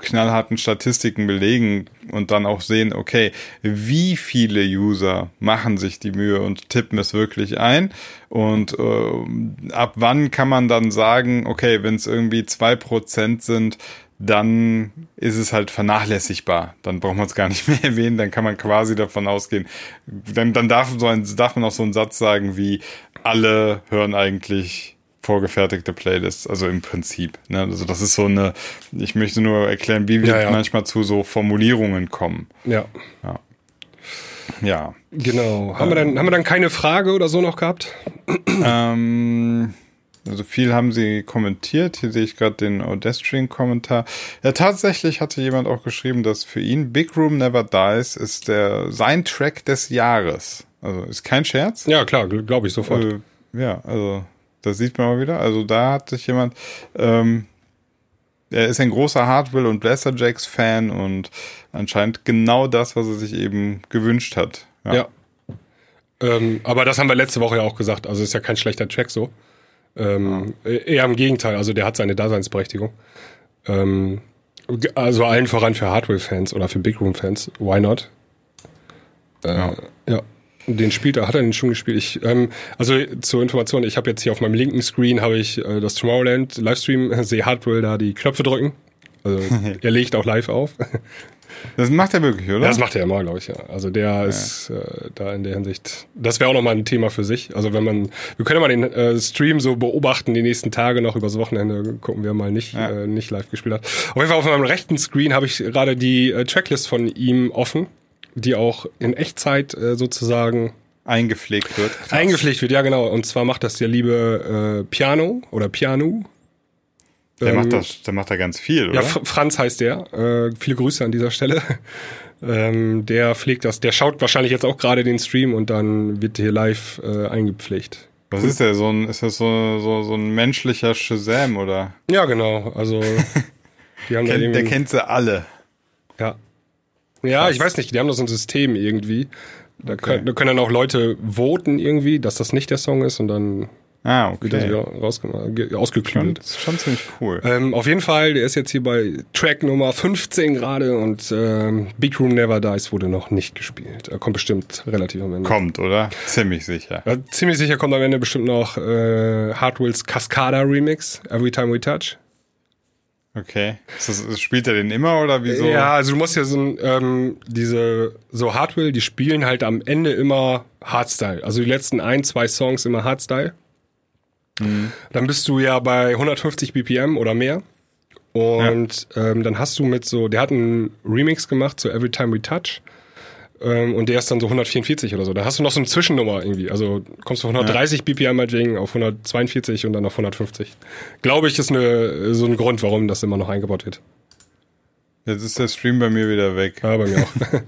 knallharten Statistiken belegen und dann auch sehen, okay, wie viele User machen sich die Mühe und tippen es wirklich ein? Und äh, ab wann kann man dann sagen, okay, wenn es irgendwie zwei Prozent sind, dann ist es halt vernachlässigbar. Dann braucht man es gar nicht mehr erwähnen, dann kann man quasi davon ausgehen. Dann, dann darf, so ein, darf man auch so einen Satz sagen wie, alle hören eigentlich vorgefertigte Playlists, also im Prinzip. Ne? Also das ist so eine, ich möchte nur erklären, wie wir ja, ja. manchmal zu so Formulierungen kommen. Ja. Ja. ja. Genau. Haben, ähm, wir dann, haben wir dann keine Frage oder so noch gehabt? Ähm, Also viel haben sie kommentiert. Hier sehe ich gerade den Odestring-Kommentar. Ja, tatsächlich hatte jemand auch geschrieben, dass für ihn Big Room Never Dies ist der sein Track des Jahres. Also ist kein Scherz. Ja, klar, glaube ich sofort. Äh, ja, also das sieht man mal wieder. Also da hat sich jemand, ähm, er ist ein großer Hardwell und Blaster Jacks Fan und anscheinend genau das, was er sich eben gewünscht hat. Ja. ja. Ähm, aber das haben wir letzte Woche ja auch gesagt. Also ist ja kein schlechter Track so. Ähm, ja. Eher im Gegenteil. Also der hat seine Daseinsberechtigung. Ähm, also allen voran für Hardware-Fans oder für Big Room-Fans. Why not? Äh, ja. ja. Den spielt er, hat er den schon gespielt? Ich, ähm, also zur Information, ich habe jetzt hier auf meinem linken Screen habe ich äh, das Tomorrowland Livestream, sehe Hardwell da die Knöpfe drücken. Also er legt auch live auf. Das macht er wirklich, oder? Das macht er immer, glaube ich, ja. Also der ja. ist äh, da in der Hinsicht. Das wäre auch nochmal ein Thema für sich. Also wenn man, wir können ja mal den äh, Stream so beobachten, die nächsten Tage noch übers Wochenende gucken wir mal nicht, ja. äh, nicht live gespielt hat. Auf jeden Fall auf meinem rechten Screen habe ich gerade die äh, Tracklist von ihm offen die auch in Echtzeit äh, sozusagen eingepflegt wird. Krass. Eingepflegt wird, ja genau. Und zwar macht das der liebe äh, Piano oder Piano. Der ähm, macht das, der macht da ganz viel, oder? Ja, Franz heißt der. Äh, viele Grüße an dieser Stelle. ähm, der pflegt das, der schaut wahrscheinlich jetzt auch gerade den Stream und dann wird hier live äh, eingepflegt. Was ist der? So ein, ist das so, so, so ein menschlicher Shazam, oder? Ja, genau. Also die haben kennt, der kennt sie alle. Ja. Ja, ich weiß nicht, die haben doch so ein System irgendwie. Da, okay. können, da können dann auch Leute voten irgendwie, dass das nicht der Song ist und dann Ah, okay. Wird das wieder rausgemacht, ausgeklügelt. Das ist schon ziemlich cool. Ähm, auf jeden Fall, der ist jetzt hier bei Track Nummer 15 gerade und ähm, Big Room Never Dies wurde noch nicht gespielt. Er kommt bestimmt relativ am Ende. Kommt, oder? Ziemlich sicher. Ja, ziemlich sicher kommt am Ende bestimmt noch äh, Hardwells Cascada Remix, Every Time We Touch. Okay. Das, spielt er den immer oder wieso? Ja, also du musst ja so ähm, diese so Hardwell, die spielen halt am Ende immer Hardstyle. Also die letzten ein, zwei Songs immer Hardstyle. Mhm. Dann bist du ja bei 150 BPM oder mehr. Und ja. ähm, dann hast du mit so, der hat einen Remix gemacht zu Every Time We Touch. Ähm, und der ist dann so 144 oder so. Da hast du noch so eine Zwischennummer irgendwie. Also kommst du von 130 ja. BPM meinetwegen auf 142 und dann auf 150. Glaube ich, ist eine, so ein Grund, warum das immer noch eingebaut wird. Jetzt ist der Stream bei mir wieder weg. Ja, bei mir auch.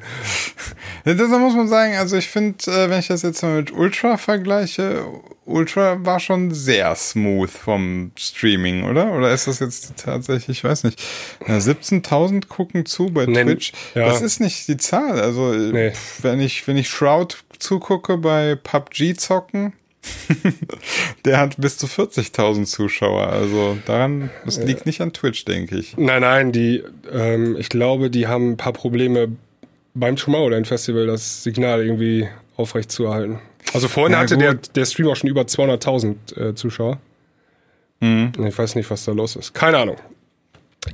das muss man sagen, also ich finde, äh, wenn ich das jetzt mal mit Ultra vergleiche, Ultra war schon sehr smooth vom Streaming, oder? Oder ist das jetzt tatsächlich, ich weiß nicht, 17.000 gucken zu bei nee, Twitch? Ja. Das ist nicht die Zahl. Also, nee. wenn ich, wenn ich Shroud zugucke bei PUBG zocken, der hat bis zu 40.000 Zuschauer. Also daran, das liegt nicht an Twitch, denke ich. Nein, nein, die, ähm, ich glaube, die haben ein paar Probleme beim Tomorrowland Festival, das Signal irgendwie aufrecht zu erhalten. Also vorhin ja, hatte der, der Stream auch schon über 200.000 äh, Zuschauer. Mhm. Ich weiß nicht, was da los ist. Keine Ahnung.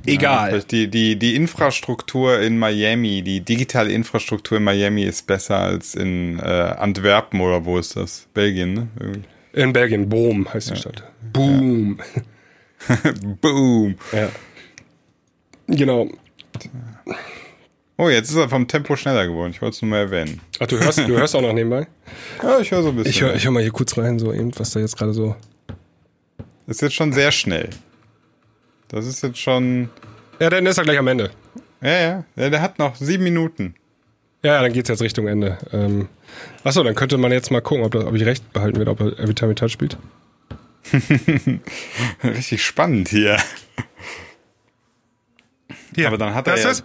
Egal. Ja, die, die, die Infrastruktur in Miami, die digitale Infrastruktur in Miami ist besser als in äh, Antwerpen oder wo ist das? Belgien, ne? Irgendwie. In Belgien, Boom heißt die ja. Stadt. Boom. Boom. Ja. Genau. Oh, jetzt ist er vom Tempo schneller geworden. Ich wollte es nur mal erwähnen. Ach, du hörst, du hörst auch noch nebenbei? Ja, ich höre so ein bisschen. Ich höre hör mal hier kurz rein, so eben, was da jetzt gerade so. ist jetzt schon sehr schnell. Das ist jetzt schon. Ja, dann ist er gleich am Ende. Ja, ja. der hat noch sieben Minuten. Ja, dann geht's jetzt Richtung Ende. Ähm, achso, dann könnte man jetzt mal gucken, ob, das, ob ich recht behalten werde, ob er Every Time Touch spielt. Richtig spannend hier. hier. Aber dann hat er. Das ja ist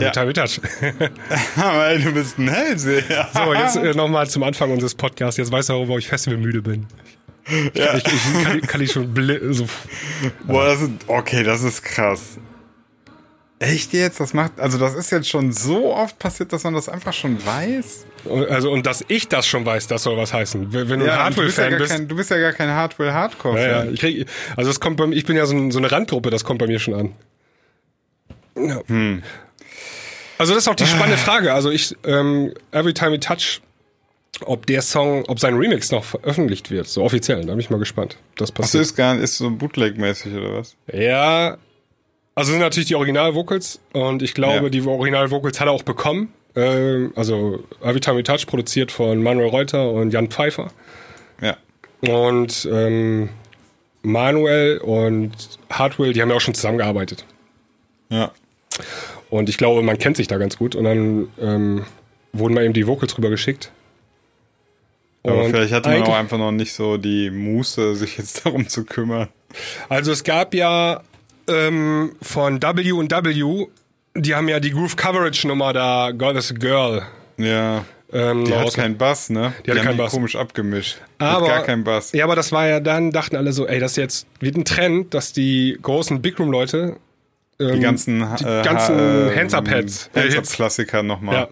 ja. Time Touch. Du bist ein Hellseher. So, jetzt äh, nochmal zum Anfang unseres Podcasts. Jetzt weißt du wo ich festivalmüde bin. Ja. Ich, ich, kann, kann ich schon so. Boah, das ist, okay, das ist krass. Echt jetzt? Das macht, also das ist jetzt schon so oft passiert, dass man das einfach schon weiß. Also und dass ich das schon weiß, das soll was heißen. Wenn du ja, ein Hardware-Fan ja bist, kein, du bist ja gar kein Hardware-Hardcore-Fan. Ja, ja, ich krieg, also das kommt bei, ich bin ja so, ein, so, eine Randgruppe, das kommt bei mir schon an. Ja. Hm. Also das ist auch die spannende ah. Frage. Also ich, ähm, Every Time We Touch ob der Song, ob sein Remix noch veröffentlicht wird, so offiziell. Da bin ich mal gespannt. Das passiert. Achso, ist gar nicht, ist so Bootleg-mäßig oder was? Ja. Also sind natürlich die Original-Vocals und ich glaube, ja. die Original-Vocals hat er auch bekommen. Ähm, also We Touch produziert von Manuel Reuter und Jan Pfeiffer. Ja. Und ähm, Manuel und Hartwell, die haben ja auch schon zusammengearbeitet. Ja. Und ich glaube, man kennt sich da ganz gut. Und dann ähm, wurden mal eben die Vocals rüber geschickt. Aber Und vielleicht hatte man auch einfach noch nicht so die Muße, sich jetzt darum zu kümmern. Also es gab ja ähm, von W&W, die haben ja die Groove Coverage Nummer da, God is a Girl. Ja. Ähm, Die hat keinen Bass, ne? Die hatte haben keinen die Bass. komisch abgemischt. aber, Mit gar keinen Bass. Ja, aber das war ja dann, dachten alle so, ey, das ist jetzt wird ein Trend, dass die großen Big Room Leute ähm, Die ganzen, die äh, ganzen ha- äh, Hands-Up-Heads. Hands-Up-Klassiker nochmal. ja.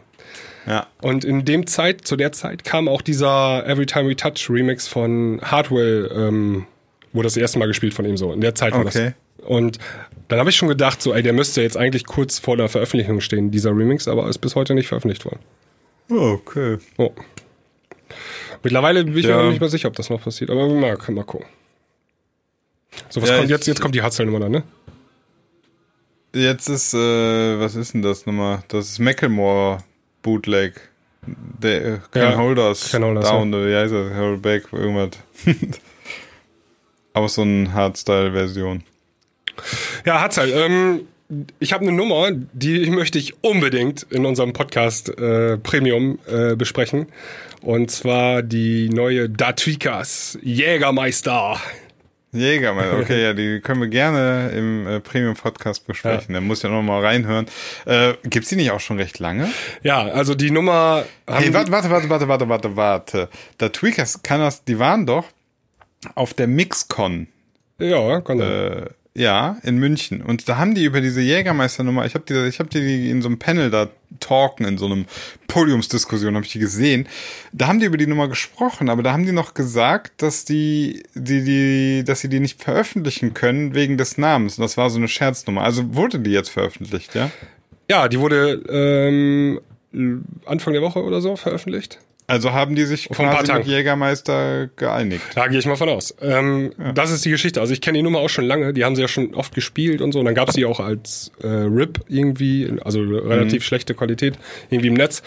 Ja. Und in dem Zeit, zu der Zeit kam auch dieser Every Time We Touch Remix von Hardwell, ähm, wurde das erste Mal gespielt von ihm so. In der Zeit war Okay. das. Und dann habe ich schon gedacht, so, ey, der müsste jetzt eigentlich kurz vor der Veröffentlichung stehen, dieser Remix, aber ist bis heute nicht veröffentlicht worden. Oh, okay. Oh. Mittlerweile bin ich Ja. mir noch nicht mal sicher, ob das noch passiert, aber mal, mal gucken. So, was Ja, kommt jetzt? Jetzt kommt die Hardstyle-Nummer dann, ne? Jetzt ist, äh, was ist denn das nochmal? Das ist Macklemore Bootleg. Der äh, Can Ja, Hold Us Can Hold Us, Down, oder wie heißt das? Hold Back, irgendwas. Auch so eine Hardstyle-Version. Ja, Hardstyle. Ähm, ich habe eine Nummer, die möchte ich unbedingt in unserem Podcast äh, Premium äh, besprechen. Und zwar die neue Datwikas Jägermeister. Jägermeister, okay, ja, die können wir gerne im äh, Premium-Podcast besprechen. Da muss ja noch mal reinhören. Äh, gibt's die nicht auch schon recht lange? Ja, also die Nummer. Hey, warte, warte, warte, warte, warte, warte, warte. Da Tweakers kann das, die waren doch auf der Mixcon. Ja, kann äh, ja, in München. Und da haben die über diese Jägermeisternummer, ich habe die, ich habe die in so einem Panel da talken, in so einem Podiumsdiskussion, habe ich die gesehen. Da haben die über die Nummer gesprochen, aber da haben die noch gesagt, dass die, die, die, dass sie die nicht veröffentlichen können wegen des Namens. Und das war so eine Scherznummer. Also wurde die jetzt veröffentlicht, ja? Ja, die wurde ähm, Anfang der Woche oder so veröffentlicht. Also haben die sich quasi mit. Jägermeister geeinigt. Da gehe ich mal von aus. Ähm, Das ist die Geschichte. Also ich kenne die Nummer auch schon lange. Die haben sie ja schon oft gespielt und so. Und dann gab es die auch als äh, RIP irgendwie, also relativ schlechte Qualität irgendwie im Netz.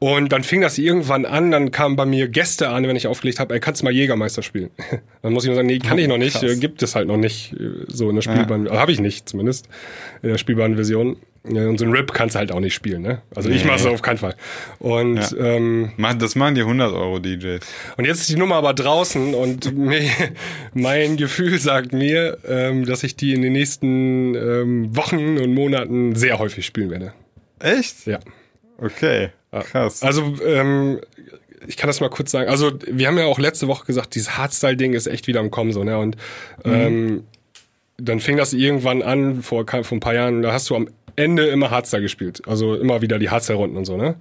Und dann fing das irgendwann an, dann kamen bei mir Gäste an, wenn ich aufgelegt habe, ey, kannst du mal Jägermeister spielen? dann muss ich nur sagen, nee, kann ich noch nicht, krass. äh, gibt es halt noch nicht äh, so in der Spielbahn, habe ich nicht zumindest, in der Spielbahnversion. Ja, und so ein RIP kannst du halt auch nicht spielen, ne? Also ich Nee. mache es auf keinen Fall. Und Ja. ähm, Das machen die 100 Euro DJs. und jetzt ist die Nummer aber draußen und mir, mein Gefühl sagt mir, ähm, dass ich die in den nächsten ähm, Wochen und Monaten sehr häufig spielen werde. Echt? Ja. Okay. Krass. Also, ähm, ich kann das mal kurz sagen. Also, wir haben ja auch letzte Woche gesagt, dieses Hardstyle-Ding ist echt wieder am Kommen, so, ne? Und ähm, dann fing das irgendwann an, vor, vor ein paar Jahren, da hast du am Ende immer Hardstyle gespielt. Also immer wieder die Hardstyle-Runden und so, ne?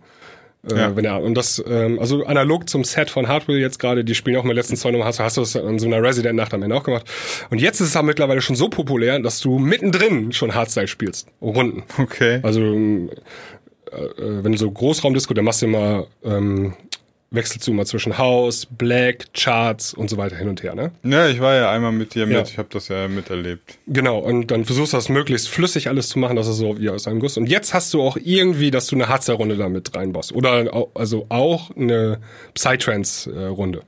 Äh, Ja. wenn er, und das, ähm, also analog zum Set von Hardwell jetzt gerade, die spielen auch mit letzten zwei Nummern, hast, du- hast du das an so einer Resident-Nacht am Ende auch gemacht. Und jetzt ist es aber mittlerweile schon so populär, dass du mittendrin schon Hardstyle spielst. Runden. okay. Also ähm, äh, äh, wenn du so Großraumdisco, dann machst du immer, ähm, wechselst du immer zwischen House, Black, Charts und so weiter hin und her, ne? Ja, ich war ja einmal mit dir mit. Ja. Ich habe das ja miterlebt. Genau, und dann versuchst du das möglichst flüssig alles zu machen, dass es so wie aus einem Guss. Und jetzt hast du auch irgendwie, dass du eine Hardstyle-Runde da mit reinbaust. Oder also auch eine Psytrance-Runde.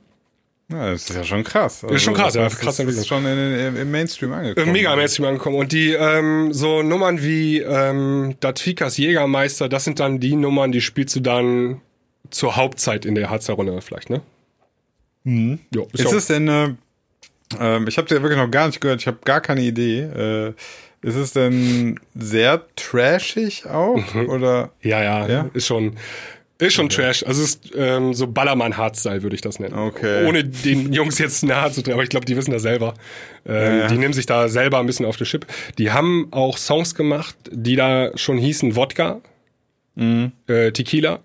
Ja, das ist ja schon krass. Also, Ist schon krass, ja, das krasse ist, schon in, im Mainstream Äh, angekommen. Mega am Mainstream angekommen. Und die ähm, so Nummern wie ähm, Datvikas Jägermeister, das sind dann die Nummern, die spielst du dann zur Hauptzeit in der Hardstyle-Runde vielleicht, ne? Mhm. Jo, Ist es denn, äh, ähm, ich habe ja wirklich noch gar nicht gehört, ich habe gar keine Idee. Äh, ist es denn sehr trashig auch? Mhm. Oder? Ja, ja, Ja? ist schon, ist schon Trash. Also es ist ähm, so Ballermann-Hardstyle, würde ich das nennen. Okay. Ohne den Jungs jetzt nahe zu treten, aber ich glaube, die wissen das selber. Ähm, ja. Die nehmen sich da selber ein bisschen auf die Chip. Die haben auch Songs gemacht, die da schon hießen Wodka, Mhm. äh, Tequila.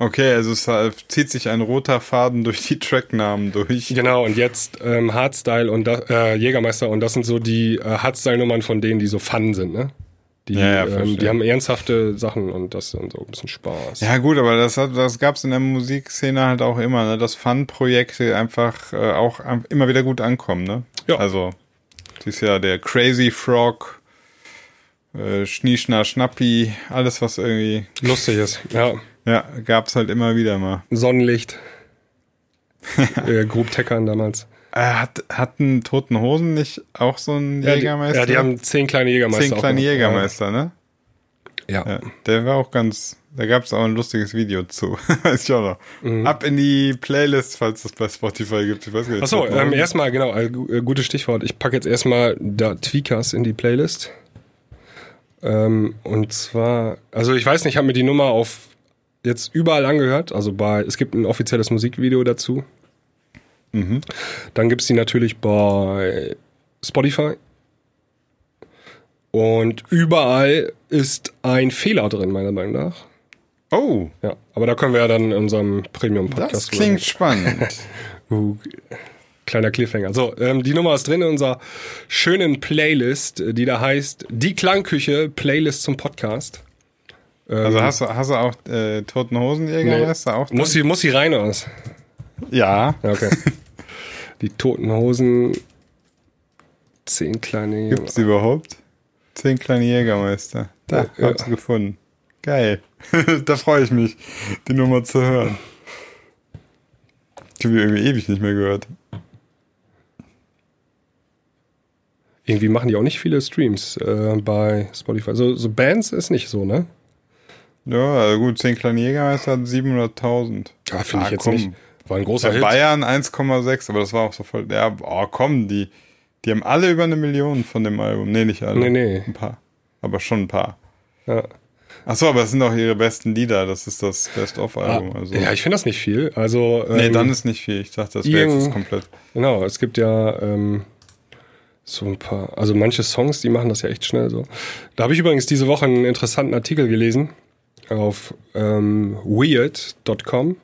Okay, also es äh, zieht sich ein roter Faden durch die Tracknamen durch. genau, und jetzt ähm, Hardstyle und da, äh, Jägermeister und das sind so die äh, Hardstyle-Nummern von denen, die so Fun sind, ne? Die, Ja, ja, ähm, die haben ernsthafte Sachen und das sind so ein bisschen Spaß. Ja gut, aber das, hat, das gab's in der Musikszene halt auch immer, ne? dass Fun-Projekte einfach äh, auch immer wieder gut ankommen. Ne? Ja. Also, dieses Jahr der Crazy Frog, äh, Schnieschner Schnappi, alles was irgendwie, Lustig ist, ja. Ja, gab's halt immer wieder mal. Sonnenlicht. äh, Group Techern damals. Hat, hatten Toten Hosen nicht auch so einen Ja, die, Jägermeister? ja, die haben zehn kleine Jägermeister. zehn kleine. Jägermeister, ne? Ja. ja. Ja, der war auch ganz, da gab es auch ein lustiges Video zu. weiß ich auch noch. Mhm. Ab in die Playlist, falls es bei Spotify gibt. Ich weiß nicht. Achso, ähm, erstmal, genau, äh, äh, gutes Stichwort. Ich packe jetzt erstmal da Tweakers in die Playlist. Ähm, und zwar, also ich weiß nicht, ich habe mir die Nummer auf jetzt überall angehört. Also bei, es gibt ein offizielles Musikvideo dazu. Mhm. Dann gibt's die natürlich bei Spotify. Und überall ist ein Fehler drin, meiner Meinung nach. Oh, Ja, aber da können wir ja dann in unserem Premium-Podcast das klingt spannend. Uh, kleiner Cliffhanger. So, ähm, die Nummer ist drin in unserer schönen Playlist, äh, die da heißt Die Klangküche Playlist zum Podcast. Also hast du, hast du auch äh, Toten Hosen Jägermeister auch? Muss sie, muss sie rein aus? Ja. Ja, okay. die Toten Hosen. Zehn kleine. Gibt's die überhaupt? Zehn kleine Jägermeister. Da, Ja, hab sie gefunden. Geil. da freue ich mich, die Nummer zu hören. Ich habe die irgendwie ewig nicht mehr gehört. Irgendwie machen die auch nicht viele Streams äh, bei Spotify. So, so Bands ist nicht so, ne? Ja, also gut, zehn kleine Jägermeister hat 700.000. Ja, finde ich Ah, jetzt komm. nicht. War ein großer Hit. Bayern 1,6, aber das war auch so voll. Ja, oh komm, die, die haben alle über eine Million von dem Album. Nee, nicht alle. Nee, nee. Ein paar. Aber schon ein paar. Ja. Achso, aber es sind auch ihre besten Lieder. Das ist das Best-of-Album. Ah, Also. Ja, ich finde das nicht viel. Also, nee, ähm, dann ist nicht viel. Ich dachte, das wäre jetzt komplett. Genau, es gibt ja ähm, so ein paar, also manche Songs, die machen das ja echt schnell so. Da habe ich übrigens diese Woche einen interessanten Artikel gelesen auf ähm, weird.com,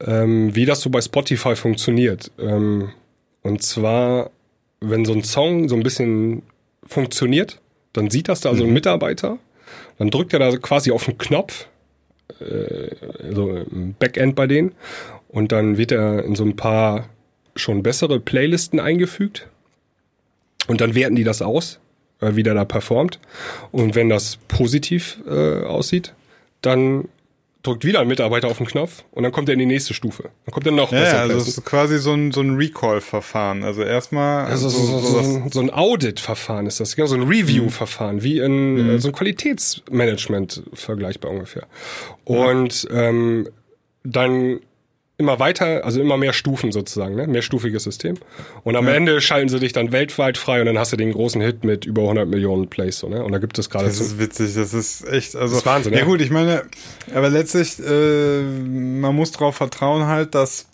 ähm, wie das so bei Spotify funktioniert. Ähm, und zwar, wenn so ein Song so ein bisschen funktioniert, dann sieht das da so ein Mitarbeiter, dann drückt er da quasi auf den Knopf, äh, so im Backend bei denen, und dann wird er in so ein paar schon bessere Playlisten eingefügt. Und dann werten die das aus, äh, wie der da performt. Und wenn das positiv äh, aussieht, dann drückt wieder ein Mitarbeiter auf den Knopf und dann kommt er in die nächste Stufe. Dann kommt er noch Ja, besser. ja, also es ist quasi so ein, so ein Recall-Verfahren. Also erstmal. Also so, so, so, ein- so ein Audit-Verfahren ist das, genau, so ein Review-Verfahren, wie in äh, so ein Qualitätsmanagement vergleichbar ungefähr. Und ähm, dann immer weiter, also immer mehr Stufen sozusagen, ne? mehrstufiges System. Und am Ende schalten sie dich dann weltweit frei und dann hast du den großen Hit mit über 100 Millionen Plays. So, ne? Und da gibt es gerade Das ist witzig, das ist echt, also. Das ist Wahnsinn, ja. ja. gut, ich meine, aber letztlich, äh, man muss darauf vertrauen halt, dass,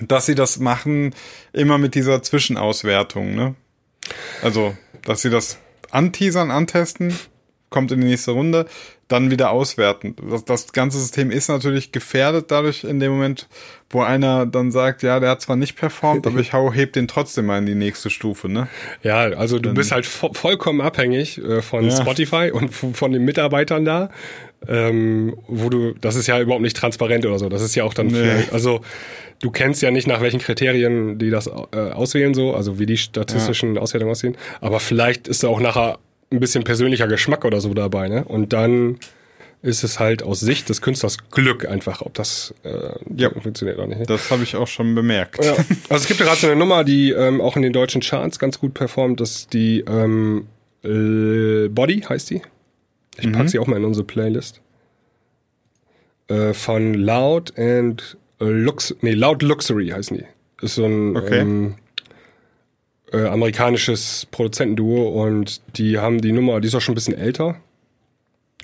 dass sie das machen, immer mit dieser Zwischenauswertung, ne? Also, dass sie das anteasern, antesten, kommt in die nächste Runde, dann wieder auswerten. Das, das ganze System ist natürlich gefährdet dadurch in dem Moment, wo einer dann sagt, ja, der hat zwar nicht performt, aber ich hau, heb den trotzdem mal in die nächste Stufe, ne? Ja, also du bist halt vo vollkommen abhängig äh, von Ja. Spotify und von den Mitarbeitern da. Ähm, wo du, das ist ja überhaupt nicht transparent oder so. Das ist ja auch dann, Nee. für, also du kennst ja nicht nach welchen Kriterien die das äh, auswählen so, also wie die statistischen Auswertungen aussehen. Aber vielleicht ist da auch nachher ein bisschen persönlicher Geschmack oder so dabei, ne? Und dann ist es halt aus Sicht des Künstlers Glück einfach, ob das äh, Ja. funktioniert oder nicht. Das habe ich auch schon bemerkt. Ja. Also es gibt gerade so eine Nummer, die ähm, auch in den deutschen Charts ganz gut performt, das ist die ähm, äh, Body heißt die. Ich pack sie auch mal in unsere Playlist. Äh, von Loud and Lux, nee, Loud Luxury heißen die. Ist so ein Okay. ähm, äh, amerikanisches Produzentenduo und die haben die Nummer, die ist auch schon ein bisschen älter.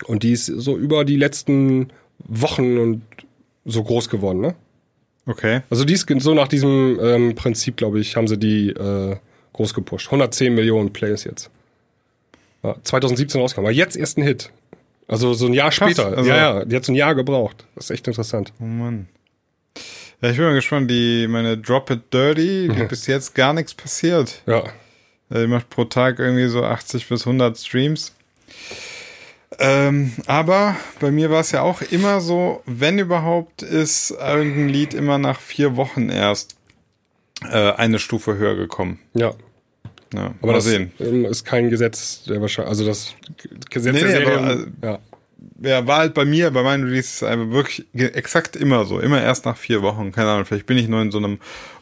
Und die ist so über die letzten Wochen und so groß geworden, ne? Okay. Also die ist so nach diesem ähm, Prinzip, glaube ich, haben sie die äh, groß gepusht. 110 Millionen Plays jetzt. Ja, 2017 rauskam. Aber jetzt erst ein Hit. Also so ein Jahr Krass, später. also- ja, ja, die hat so ein Jahr gebraucht. Das ist echt interessant. Oh Mann. Ja, ich bin mal gespannt, die, meine Drop It Dirty, die bis jetzt gar nichts passiert. Ja. Äh, Die macht pro Tag irgendwie so 80 bis 100 Streams. Ähm, aber bei mir war es ja auch immer so, wenn überhaupt, ist irgendein Lied immer nach vier Wochen erst äh, eine Stufe höher gekommen. Ja. Ja, Aber mal das sehen. ist kein Gesetz, der wahrscheinlich, also das Gesetz Nee, der nee, Serien, aber, also- ja. Ja, war halt bei mir, bei meinen Releases einfach wirklich ge- exakt immer so. Immer erst nach vier Wochen. Keine Ahnung, vielleicht bin ich nur in so einem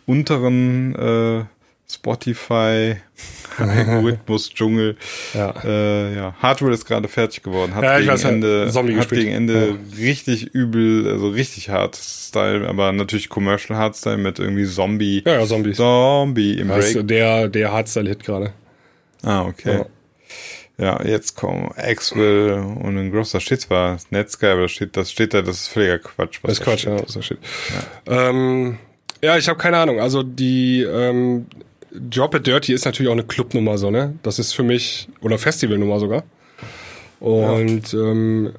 unteren äh, Spotify Algorithmus-Dschungel. Ja. Äh, ja. Hardware ist gerade fertig geworden. Hat Ja, gegen weiß, Ende, hat gegen Ende richtig übel, also richtig Hardstyle, aber natürlich Commercial Hardstyle mit irgendwie Zombie. Ja, ja, Zombies. Zombie im Das Break. der, der Hardstyle-Hit gerade. Ah, okay. Ja, jetzt kommen Axwell und ein großer steht zwar Netsky, aber das steht, das steht da, das ist völliger Quatsch. was Das ist da Quatsch, steht. ja, das ist shit. Ja, ähm, ja ich habe keine Ahnung. Also die ähm, Drop It Dirty ist natürlich auch eine Clubnummer so, ne? Das ist für mich, oder Festivalnummer sogar. Und ähm,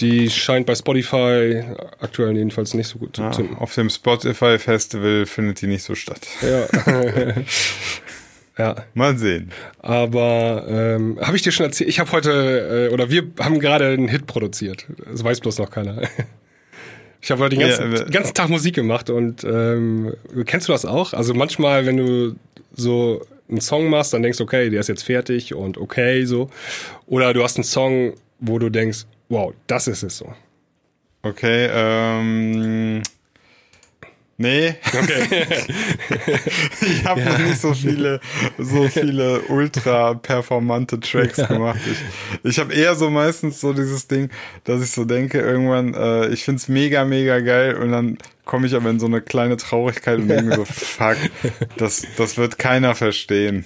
die scheint bei Spotify aktuell jedenfalls nicht so gut zu Ja, zünden. auf dem Spotify Festival findet die nicht so statt. Ja. ja. Mal sehen. Aber ähm, habe ich dir schon erzählt, ich habe heute, äh, oder wir haben gerade einen Hit produziert. Das weiß bloß noch keiner. Ich habe heute den ganzen, Ja, aber- ganzen Tag Musik gemacht und ähm, kennst du das auch? Also manchmal, wenn du so einen Song machst, dann denkst du, okay, der ist jetzt fertig und okay, so. Oder du hast einen Song, wo du denkst, wow, das ist es so. Okay, ähm. Nee, Okay. ich habe noch nicht so viele, so viele ultra performante Tracks gemacht. Ich, ich habe eher so meistens so dieses Ding, dass ich so denke, irgendwann, äh, ich find's mega, mega geil und dann komme ich aber in so eine kleine Traurigkeit und denke mir so, fuck, das, das wird keiner verstehen.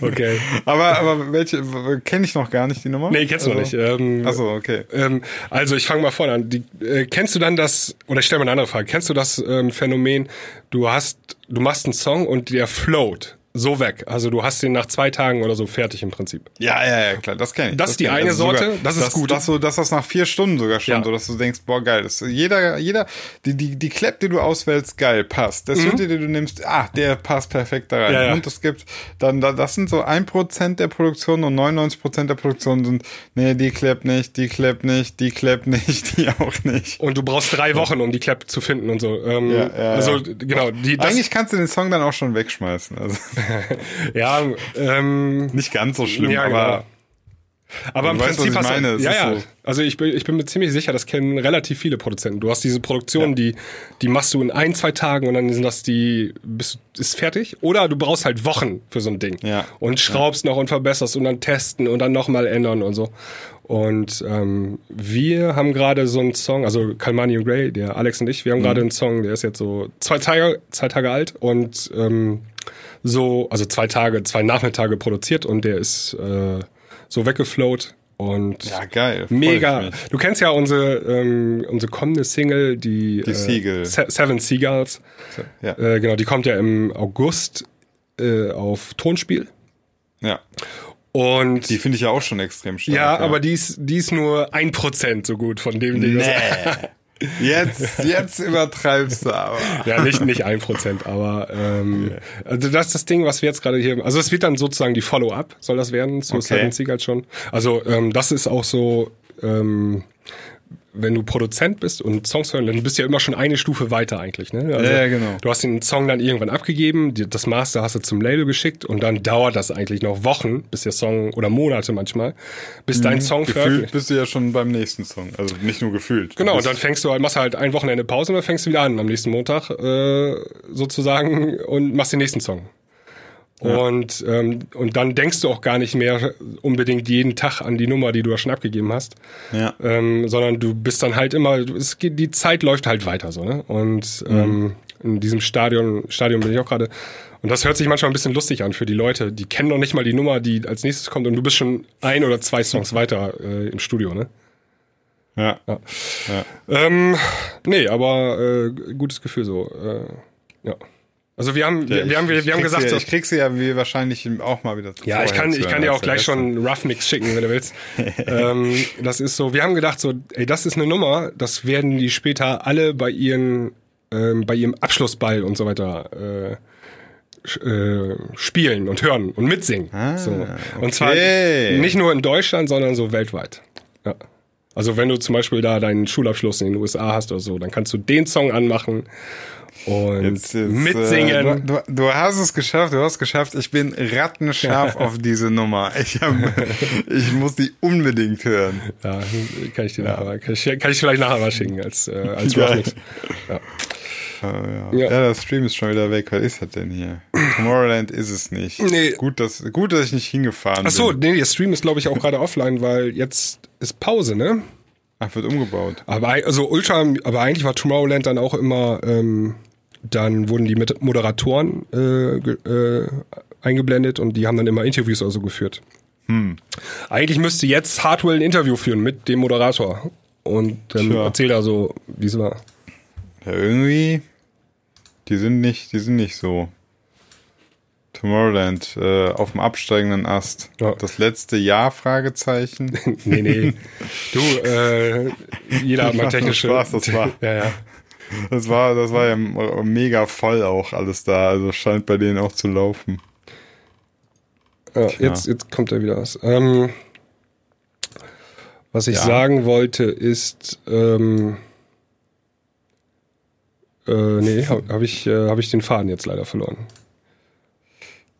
okay. aber, aber welche, kenne ich noch gar nicht die Nummer? Nee, kennst du noch nicht. Ähm, Achso, okay. Ähm, also ich fange mal vorne an. Die, äh, kennst du dann das, oder ich stelle mal eine andere Frage, kennst du das ähm, Phänomen, du hast, du machst einen Song und der float so weg. Also du hast den nach zwei Tagen oder so fertig im Prinzip. Ja, ja, ja, klar, das kenne ich. Das ist die eine Sorte, das ist dass, gut. Dass, so, dass das nach vier Stunden sogar schon Ja. so, dass du denkst, boah, geil. Das, jeder, jeder, die, die, die Clap, die du auswählst, geil, passt. Der Synthi, den du nimmst, ah, der passt perfekt da rein. Mhm. Ja, ja. Und es gibt dann, da- das sind so ein Prozent der Produktion und 99 Prozent der Produktion sind, nee, die Clap nicht, die Clap nicht, die Clap nicht, die auch nicht. Und du brauchst drei Wochen, um die Clap zu finden und so. Ähm, Ja, ja, also genau, die, das, Eigentlich kannst du den Song dann auch schon wegschmeißen. Also ja, ähm, nicht ganz so schlimm, Ja, aber genau. aber im weißt, Prinzip was ich meine. Ja, ja. so- Also ich bin, ich bin mir ziemlich sicher, das kennen relativ viele Produzenten. Du hast diese Produktion, die, die machst du in ein, zwei Tagen und dann sind das die, bist, ist fertig. Oder du brauchst halt Wochen für so ein Ding. Ja. Und schraubst noch und verbesserst und dann testen und dann nochmal ändern und so. Und ähm, wir haben gerade so einen Song, also Kalmani und Gray, der Alex und ich, wir haben gerade einen Song, der ist jetzt so zwei Tage, zwei Tage alt und ähm, so, also zwei Tage, zwei Nachmittage produziert und der ist äh, so weggeflowt und ja, geil. mega. Du kennst ja unsere, ähm, unsere kommende Single, die, Die Seagull. Se Seven Seagulls. Ja, Äh, genau, die kommt ja im August äh, auf Tonspiel. ja. Und Die finde ich ja auch schon extrem stark. ja, aber die ist, die ist nur ein Prozent so gut von dem Ding. Nee. Jetzt, jetzt übertreibst du aber. Ja, nicht, nicht ein Prozent, aber ähm, also das ist das Ding, was wir jetzt gerade hier, also es wird dann sozusagen die Follow-up, soll das werden, zu Okay. Seven Seagulls schon. Also ähm, das ist auch so, ähm, wenn du Produzent bist und Songs hören, dann bist du ja immer schon eine Stufe weiter eigentlich. Ne? Also, Ja, genau. Du hast den Song dann irgendwann abgegeben, das Master hast du zum Label geschickt und dann dauert das eigentlich noch Wochen, bis der Song, oder Monate manchmal, bis dein Song Mhm. Gefühlt veröffentlicht bist du ja schon beim nächsten Song. Also nicht nur gefühlt. Genau, Du und dann fängst du halt, machst halt ein Wochenende Pause und dann fängst du wieder an am nächsten Montag äh, sozusagen und machst den nächsten Song. Und, ähm, und dann denkst du auch gar nicht mehr unbedingt jeden Tag an die Nummer, die du da schon abgegeben hast, Ja. ähm, sondern du bist dann halt immer, es geht, die Zeit läuft halt weiter so, ne? Und ähm, in diesem Stadion, Stadion bin ich auch gerade. Und das hört sich manchmal ein bisschen lustig an für die Leute. Die kennen noch nicht mal die Nummer, die als nächstes kommt und du bist schon ein oder zwei Songs weiter äh, im Studio, ne? Ja. Ja. ja. Ähm, nee, aber äh, gutes Gefühl so. Äh, ja. Also wir haben, wir, wir haben, wir, wir haben gesagt, sie, ja, ich krieg sie ja wie wahrscheinlich auch mal wieder zu ja, ich kann, ich kann dir auch gleich schon einen Rough Mix schicken, wenn du willst. ähm, das ist so, wir haben gedacht so, ey, das ist eine Nummer, das werden die später alle bei ihren, ähm, bei ihrem Abschlussball und so weiter äh, äh, spielen und hören und mitsingen. Ah, so. Und zwar nicht nur in Deutschland, sondern so weltweit. Ja. Also wenn du zum Beispiel da deinen Schulabschluss in den USA hast oder so, dann kannst du den Song anmachen und Jetzt, jetzt, mitsingen. Äh, du, du, du hast es geschafft, du hast es geschafft. Ich bin rattenscharf auf diese Nummer. Ich, hab, ich muss die unbedingt hören. Ja, kann ich dir nachher mal, kann ich, kann ich vielleicht nachher mal schicken als, äh, als Roughnecks. Ja. Äh, ja. Ja. ja, der Stream ist schon wieder weg. Was ist das denn hier? Tomorrowland ist es nicht. Nee. Gut, dass, gut, dass ich nicht hingefahren Ach so, bin. nee, der Stream ist glaube ich auch gerade offline, weil jetzt ist Pause, ne? Ach, wird umgebaut. Aber also Ultra, aber eigentlich war Tomorrowland dann auch immer, ähm, dann wurden die mit Moderatoren äh, äh, eingeblendet und die haben dann immer Interviews oder so geführt. Hm. Eigentlich müsste jetzt Hardwell ein Interview führen mit dem Moderator und ähm, Tja. erzählt da so, wie es war. Ja, irgendwie, die sind nicht, die sind nicht so. Tomorrowland, äh, auf dem absteigenden Ast. Ja. Das letzte Jahr, Fragezeichen. Nee, nee. Du, äh, jeder hat mal technische. Spaß, das war- Ja, ja. Das war, das war ja mega voll auch alles da, also scheint bei denen auch zu laufen. ja jetzt, jetzt kommt da wieder was. Ähm, was ich Ja. sagen wollte ist, ähm, äh, nee, habe hab ich, äh, hab ich den Faden jetzt leider verloren.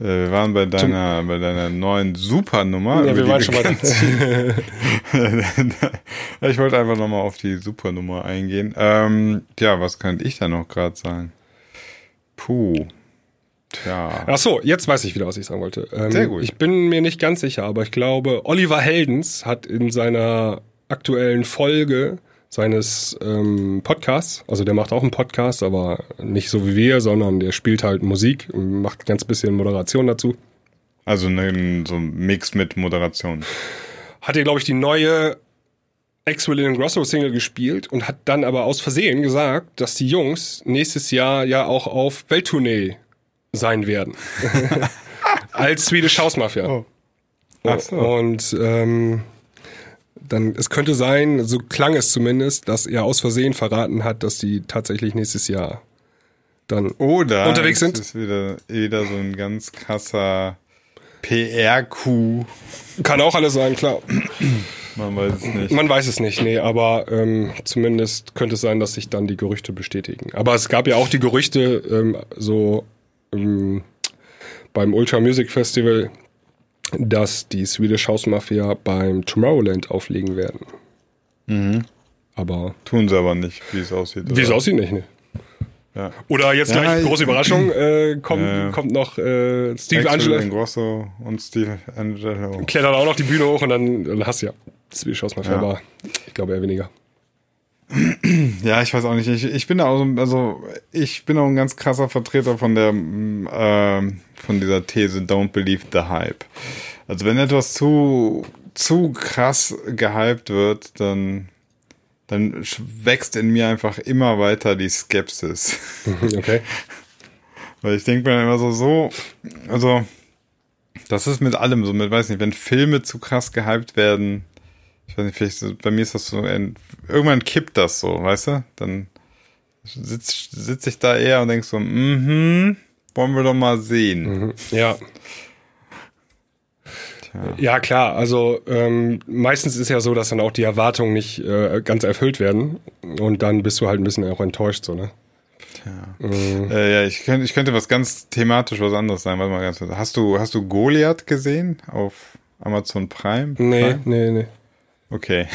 Äh, wir waren bei deiner, bei deiner neuen Supernummer. Ja, wir waren schon ganz- bei ich wollte einfach nochmal auf die Supernummer eingehen. Ähm, ja, was könnte ich da noch gerade sagen? Puh. Tja. Ach so, jetzt weiß ich wieder, was ich sagen wollte. Ähm, Sehr gut. Ich bin mir nicht ganz sicher, aber ich glaube, Oliver Heldens hat in seiner aktuellen Folge seines ähm, Podcasts, also der macht auch einen Podcast, aber nicht so wie wir, sondern der spielt halt Musik und macht ganz bisschen Moderation dazu. Also ne, so ein Mix mit Moderation. Hat er, glaube ich, die neue Ex-William Grosso Single gespielt und hat dann aber aus Versehen gesagt, dass die Jungs nächstes Jahr ja auch auf Welttournee sein werden. Als Swedish House Mafia. Oh. Ach so. Und ähm, dann, es könnte sein, so klang es zumindest, dass er aus Versehen verraten hat, dass die tatsächlich nächstes Jahr dann Oder Unterwegs sind? es ist wieder, wieder so ein ganz krasser PR-Coup. kann auch alles sein, klar. Man weiß es nicht. Man weiß es nicht, nee, aber ähm, zumindest könnte es sein, dass sich dann die Gerüchte bestätigen. Aber es gab ja auch die Gerüchte, ähm, so ähm, beim Ultra Music Festival, dass die Swedish House Mafia beim Tomorrowland auflegen werden. Aber Tun sie aber nicht, wie es aussieht. wie es aussieht, nicht, ne? Ja. Oder jetzt Ja, gleich ich- große Überraschung, äh, kommt, Ja, kommt noch äh, Steve Angelo, Grosso und Steve Angelo. klettert auch noch die Bühne hoch und dann, dann hast du ja Swedish House Mafia, aber ich glaube eher weniger. Ja, ich weiß auch nicht. Ich, ich bin da auch so, also ich bin auch ein ganz krasser Vertreter von der ähm, von dieser These Don't believe the hype. Also wenn etwas zu zu krass gehypt wird, dann dann wächst in mir einfach immer weiter die Skepsis. Okay. Weil ich denke mir immer so, so, also, das ist mit allem so, mit, weiß nicht, wenn Filme zu krass gehypt werden, ich weiß nicht, vielleicht, bei mir ist das so, ein, irgendwann kippt das so, weißt du? Dann sitz, sitz ich da eher und denk so, mhm, wollen wir doch mal sehen. Mhm. Ja. Tja. Ja, klar. Also ähm, meistens ist ja so, dass dann auch die Erwartungen nicht äh, ganz erfüllt werden. Und dann bist du halt ein bisschen auch enttäuscht, so, ne? Äh, ja, ich könnte, ich könnte was ganz thematisch was anderes sein. Warte mal ganz kurz. Hast du, hast du Goliath gesehen auf Amazon Prime? Nee, Prime? nee, nee. Okay.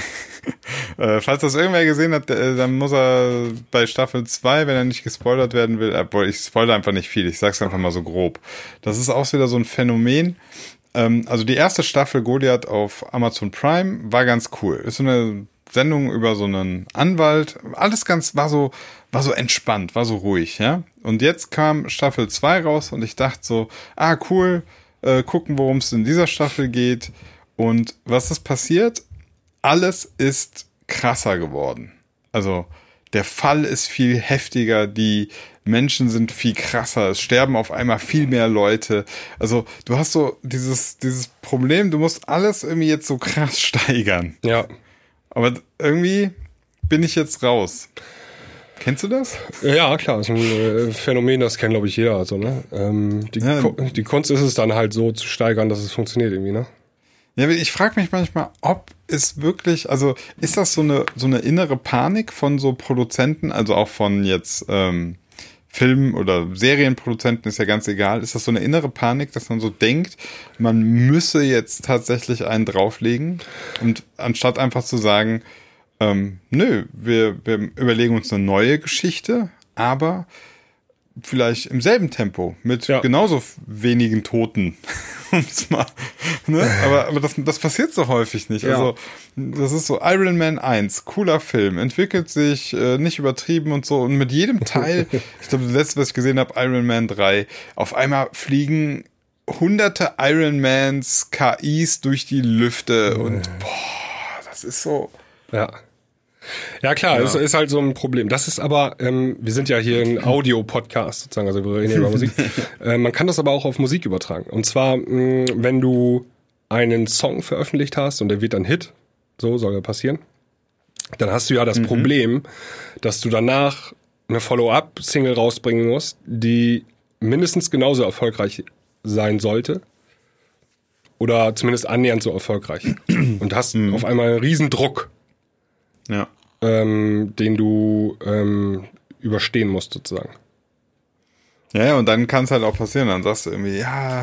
äh, falls das irgendwer gesehen hat, äh, dann muss er bei Staffel 2, wenn er nicht gespoilert werden will, obwohl ich spoilere einfach nicht viel, ich sag's einfach mal so grob. Das ist auch wieder so ein Phänomen. Ähm, also die erste Staffel Goliath auf Amazon Prime war ganz cool. Ist so eine Sendung über so einen Anwalt. Alles ganz, war so, war so entspannt, war so ruhig, ja. Und jetzt kam Staffel 2 raus und ich dachte so, ah, cool, äh, gucken, worum es in dieser Staffel geht. Und was ist passiert? Alles ist krasser geworden. Also der Fall ist viel heftiger, die Menschen sind viel krasser, es sterben auf einmal viel mehr Leute. Also du hast so dieses, dieses Problem, du musst alles irgendwie jetzt so krass steigern. Ja. Aber irgendwie bin ich jetzt raus. Kennst du das? Ja, klar, ist ein äh, Phänomen, das kennt, glaube ich, jeder. Also, ne? ähm, die, Ja. Die Kunst ist es dann halt so zu steigern, dass es funktioniert irgendwie, ne? Ja, ich frage mich manchmal, ob es wirklich, also ist das so eine so eine innere Panik von so Produzenten, also auch von jetzt ähm, Film- oder Serienproduzenten ist ja ganz egal, ist das so eine innere Panik, dass man so denkt, man müsse jetzt tatsächlich einen drauflegen? Und anstatt einfach zu sagen, ähm, nö, wir, wir überlegen uns eine neue Geschichte, aber vielleicht im selben Tempo mit Ja. genauso wenigen Toten. Mal, ne? Aber, aber das, das passiert so häufig nicht. Ja. Also das ist so Iron Man 1, cooler Film, entwickelt sich äh, nicht übertrieben und so und mit jedem Teil, ich glaube das letzte, was ich gesehen habe, Iron Man 3, auf einmal fliegen hunderte Iron Mans KIs durch die Lüfte und boah, das ist so Ja. Ja klar, es ist halt so ein Problem. Das ist aber, ähm, wir sind ja hier ein Audio-Podcast sozusagen, also wir reden hier über Musik. äh, man kann das aber auch auf Musik übertragen. Und zwar, mh, wenn du einen Song veröffentlicht hast und der wird ein Hit, so soll ja passieren, dann hast du ja das Problem, dass du danach eine Follow-up-Single rausbringen musst, die mindestens genauso erfolgreich sein sollte. Oder zumindest annähernd so erfolgreich. Und hast auf einmal einen riesen Druck ja. ähm, den du ähm, überstehen musst, sozusagen. Ja, ja, und dann kann es halt auch passieren. Dann sagst du irgendwie, ja,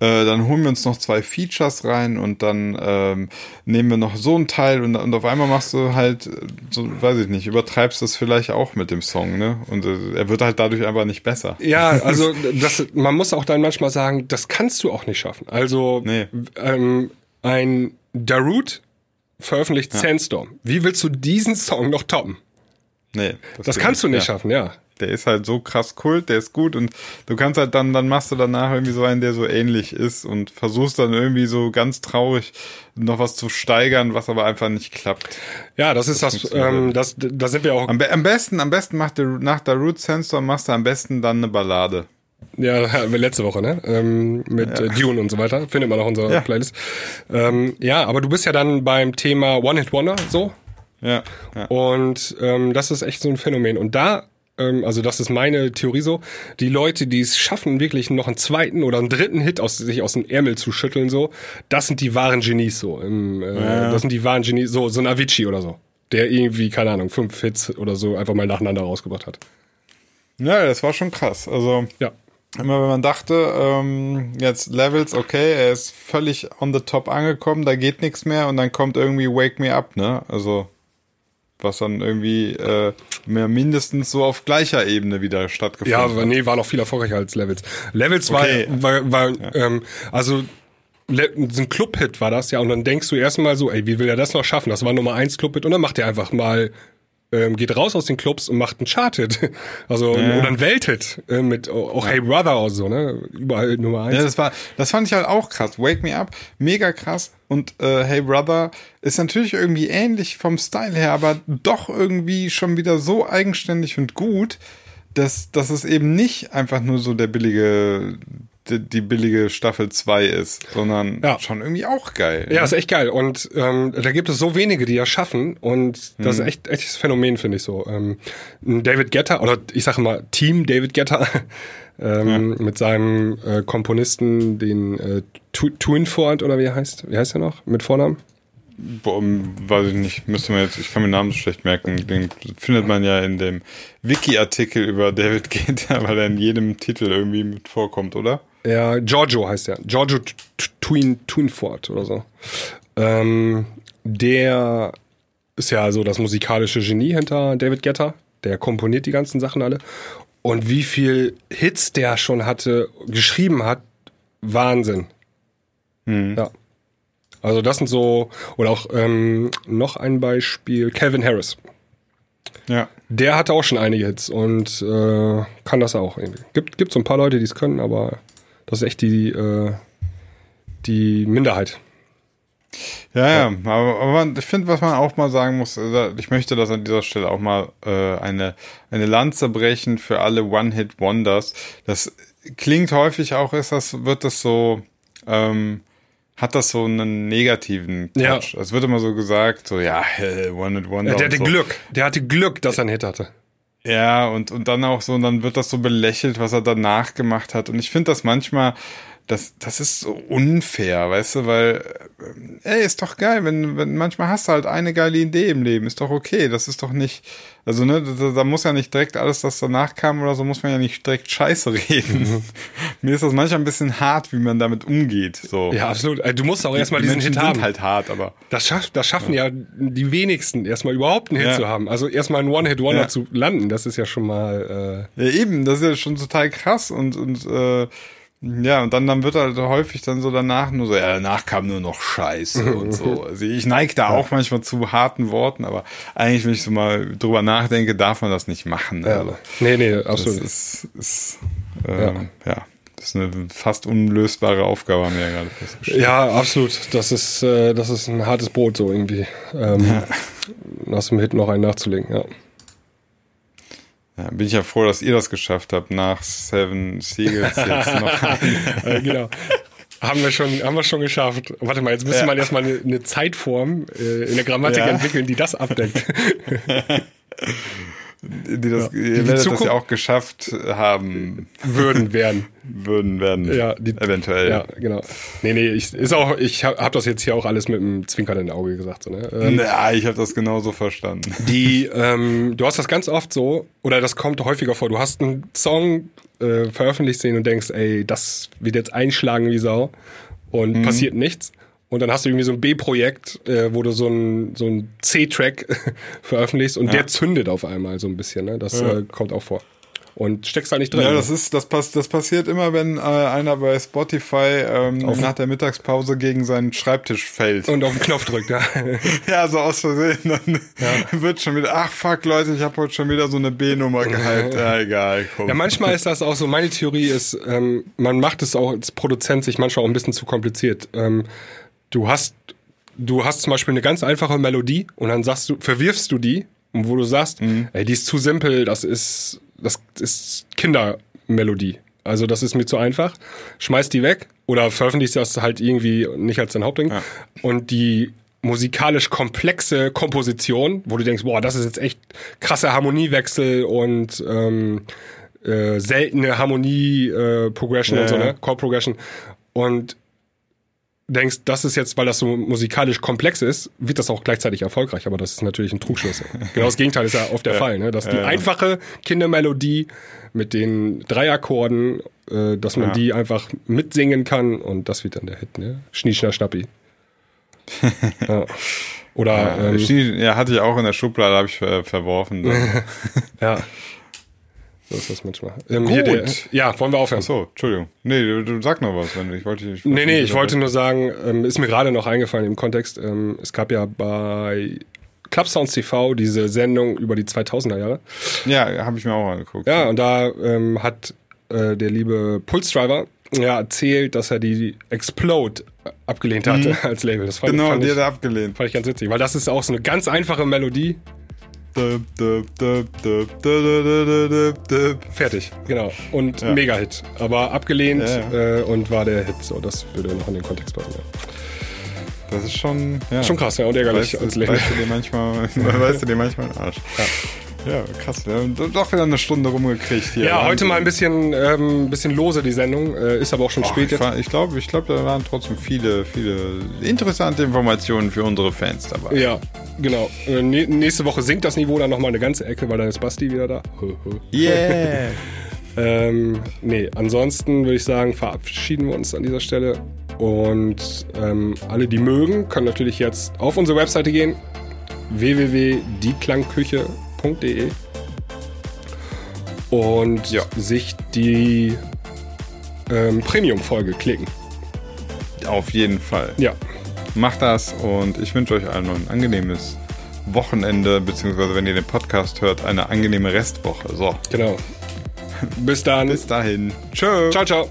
äh, dann holen wir uns noch zwei Features rein und dann ähm, nehmen wir noch so einen Teil und, und auf einmal machst du halt, äh, so, weiß ich nicht, übertreibst das vielleicht auch mit dem Song, ne? Und äh, er wird halt dadurch einfach nicht besser. Ja, also das, man muss auch dann manchmal sagen, das kannst du auch nicht schaffen. Also Nee. ähm, ein Darude veröffentlicht Sandstorm. Wie willst du diesen Song noch toppen? Nee. Das geht kannst du nicht ja. schaffen, ja. Der ist halt so krass kult, der ist gut und du kannst halt dann, dann machst du danach irgendwie so einen, der so ähnlich ist und versuchst dann irgendwie so ganz traurig noch was zu steigern, was aber einfach nicht klappt. Ja, das ist das, ähm, das, da sind wir auch, Am, am besten, am besten macht der, nach der Root Sandstorm machst du am besten dann eine Ballade. Ja, hatten wir letzte Woche, ne? Ähm, mit äh, Dune und so weiter. Findet man auch unsere Ja. Playlist. Ähm, ja, aber du bist ja dann beim Thema One-Hit-Wonder, so. Ja, ja. Und ähm, das ist echt so ein Phänomen. Und da, ähm, also das ist meine Theorie so, die Leute, die es schaffen, wirklich noch einen zweiten oder einen dritten Hit aus sich aus dem Ärmel zu schütteln, so, das sind die wahren Genies so. Im, äh, Das sind die wahren Genies, so, so ein Avicii oder so. Der irgendwie, keine Ahnung, fünf Hits oder so einfach mal nacheinander rausgebracht hat. Ja, das war schon krass. Also Ja. Immer wenn man dachte, ähm, jetzt Levels, okay, er ist völlig on the top angekommen, da geht nichts mehr und dann kommt irgendwie Wake Me Up, ne? Also was dann irgendwie äh, mehr mindestens so auf gleicher Ebene wieder stattgefunden Ja, hat. aber nee, war noch viel erfolgreicher als Levels. Levels war, Okay. war, war ähm, also Le so ein Club-Hit war das ja und dann denkst du erstmal so, ey, wie will er das noch schaffen? Das war Nummer eins Club-Hit und dann macht er einfach mal ähm, geht raus aus den Clubs und macht einen Chart-Hit. Also oder einen Welt-Hit äh, mit auch auch Hey Brother oder so, ne? Überall Nummer eins. Ja, das war, das fand ich halt auch krass. Wake Me Up, mega krass. Und äh, Hey Brother ist natürlich irgendwie ähnlich vom Style her, aber doch irgendwie schon wieder so eigenständig und gut, dass, dass es eben nicht einfach nur so der billige, die, die billige Staffel 2 ist, sondern Ja. schon irgendwie auch geil. Ja, ist echt geil. Und ähm, da gibt es so wenige, die das schaffen. Und das ist echt echtes Phänomen, finde ich so. Ähm, David Guetta, oder ich sage mal Team David Guetta, ähm, mit seinem äh, Komponisten, den äh, Twinford oder wie er heißt. Wie heißt er noch? Mit Vornamen? Boah, weiß ich nicht, müsste man jetzt, ich kann mir den Namen so schlecht merken. Den findet man ja in dem Wiki-Artikel über David Guetta, weil er in jedem Titel irgendwie mit vorkommt, oder? Ja, Giorgio heißt er. Giorgio Twin, Twinford oder so. Ähm, der ist ja so das musikalische Genie hinter David Guetta. Der komponiert die ganzen Sachen alle. Und wie viel Hits der schon hatte, geschrieben hat, Wahnsinn. Ja. Also das sind so, oder auch ähm, noch ein Beispiel, Calvin Harris. Ja. Der hatte auch schon einige Hits und äh, kann das auch irgendwie. Gibt, gibt so ein paar Leute, die es können, aber das ist echt die, äh, die Minderheit. Ja, ja, aber, aber man, ich finde, was man auch mal sagen muss, äh, ich möchte das an dieser Stelle auch mal äh, eine, eine Lanze brechen für alle One-Hit-Wonders. Das klingt häufig auch, ist das, wird das so, ähm, hat das so einen negativen Touch. Ja. Es wird immer so gesagt, so, ja, One-Hit-Wonder. Ja, der hatte so. Glück. Der hatte Glück, dass er einen Hit hatte. Ja, und, und dann auch so, und dann wird das so belächelt, was er danach gemacht hat. Und ich finde das manchmal, das, das ist so unfair, weißt du, weil, äh, ey, ist doch geil, wenn, wenn manchmal hast du halt eine geile Idee im Leben, ist doch okay, das ist doch nicht, also ne, da, da muss ja nicht direkt alles, was danach kam oder so, muss man ja nicht direkt Scheiße reden. Mhm. Mir ist das manchmal ein bisschen hart, wie man damit umgeht, so. Ja, absolut. Also, Du musst auch erstmal Die diesen Menschen Hit sind haben. halt hart, aber Das, schaff, das schaffen ja. die wenigsten, erstmal überhaupt einen Hit Ja. zu haben. Also erstmal einen One-Hit-Wonder Ja. zu landen, das ist ja schon mal. Ja, eben, das ist ja schon total krass und, und äh, ja, und dann, dann wird halt häufig dann so danach nur so, ja, danach kam nur noch Scheiße und so. Also ich neige da auch manchmal zu harten Worten, aber eigentlich, wenn ich so mal drüber nachdenke, darf man das nicht machen. Äh, Also, nee, nee, das absolut. ist, ist äh, ja. das ist eine fast unlösbare Aufgabe, haben wir ja gerade festgestellt. Ja, absolut. Das ist, äh, das ist ein hartes Brot so irgendwie. Ähm, Aus dem Hit noch einen nachzulegen, ja. Ja, bin ich ja froh, dass ihr das geschafft habt, nach Seven Seagulls jetzt noch Äh, genau. Haben wir schon, haben wir schon geschafft. Warte mal, jetzt müsste Ja. man erstmal eine, eine Zeitform äh, in der Grammatik Ja. entwickeln, die das abdeckt. die das, Ja. ihr Die werdet das Zukunft- ja auch geschafft haben Würden werden. würden werden. Ja, die, eventuell. Ja, genau. Nee, nee, ich, ist auch, ich habe hab das jetzt hier auch alles mit einem zwinkernden Auge gesagt. So, ne? ähm, Ja, ich habe das genauso verstanden. die, ähm, du hast das ganz oft so, oder das kommt häufiger vor, du hast einen Song äh, veröffentlicht sehen und denkst, ey, das wird jetzt einschlagen wie Sau und passiert nichts. Und dann hast du irgendwie so ein B-Projekt, äh, wo du so ein, so ein C-Track veröffentlichst und der zündet auf einmal so ein bisschen. Ne? Das Ja. äh, kommt auch vor. Und steckst da nicht drin. Ja, das ist, das pass, das passiert immer, wenn äh, einer bei Spotify ähm, nach der Mittagspause gegen seinen Schreibtisch fällt. und auf den Knopf drückt, ja. ja, so aus Versehen. Dann wird schon wieder, ach fuck Leute, ich habe heute schon wieder so eine B-Nummer gehypt. Ja, egal, komm. Ja, manchmal ist das auch so. Meine Theorie ist, ähm, man macht es auch als Produzent sich manchmal auch ein bisschen zu kompliziert. Ähm, du hast, du hast zum Beispiel eine ganz einfache Melodie und dann sagst du, verwirfst du die, und wo du sagst, ey, die ist zu simpel, das ist, das ist Kindermelodie. Also das ist mir zu einfach. Schmeißt die weg oder veröffentlichst das halt irgendwie nicht als dein Hauptding. Ja. Und die musikalisch komplexe Komposition, wo du denkst, boah, das ist jetzt echt krasse Harmoniewechsel und ähm, äh, seltene Harmonie äh, Progression Ja, und so, ne? Chord Progression. Und denkst, das ist jetzt, weil das so musikalisch komplex ist, wird das auch gleichzeitig erfolgreich, aber das ist natürlich ein Trugschluss. genau das Gegenteil ist ja oft der Fall, ne? Dass die Ja, ja. einfache Kindermelodie mit den drei Akkorden, äh, dass man Ja. die einfach mitsingen kann und das wird dann der Hit, ne? Schnie, schna, schnappi. ja. Oder ja, ähm, Schnie- ja, hatte ich auch in der Schublade, habe ich ver verworfen. Ja. So ist das manchmal. Ähm, Gut. Hier der, ja, wollen wir aufhören? Achso, Entschuldigung. Nee, du, du sag noch was, wenn ich wollte dich. Nee, nee, ich wollte nur sagen, ähm, ist mir gerade noch eingefallen im Kontext, ähm, es gab ja bei Club Sounds TV diese Sendung über die 2000er Jahre. Ja, habe ich mir auch angeguckt. Ja, und da ähm, hat äh, der liebe Pulse Driver ja erzählt, dass er die Explode abgelehnt hatte als Label. Das fand, genau, fand, die ich, hat er abgelehnt. fand ich ganz witzig, weil das ist auch so eine ganz einfache Melodie. Fertig, genau. Und Ja. Mega-Hit. Aber abgelehnt Ja, Äh, und war der Hit. So, das würde noch in den Kontext passen. Ja. Das ist schon, ja. Schon krass, ja, und ärgerlich Weißt, als weißt du dir manchmal, weißt du dir manchmal den Arsch. Ja, krass. Wir haben doch wieder eine Stunde rumgekriegt hier. Ja, heute mal ein bisschen, ähm, bisschen lose die Sendung. Äh, ist aber auch schon Ach, spät ich jetzt. ich glaube, ich glaube, da waren trotzdem viele, viele interessante Informationen für unsere Fans dabei. Ja, genau. Äh, nä- nächste Woche sinkt das Niveau dann nochmal eine ganze Ecke, weil dann ist Basti wieder da. Yeah! ähm, nee, ansonsten würde ich sagen, verabschieden wir uns an dieser Stelle. Und ähm, alle, die mögen, können natürlich jetzt auf unsere Webseite gehen. www.dieklangküche.de und Ja. sich die ähm, Premium-Folge klicken. Auf jeden Fall. Ja, Macht das und ich wünsche euch allen noch ein angenehmes Wochenende, beziehungsweise wenn ihr den Podcast hört, eine angenehme Restwoche. So, genau. Bis dann. bis dahin. Tschö. Ciao, ciao.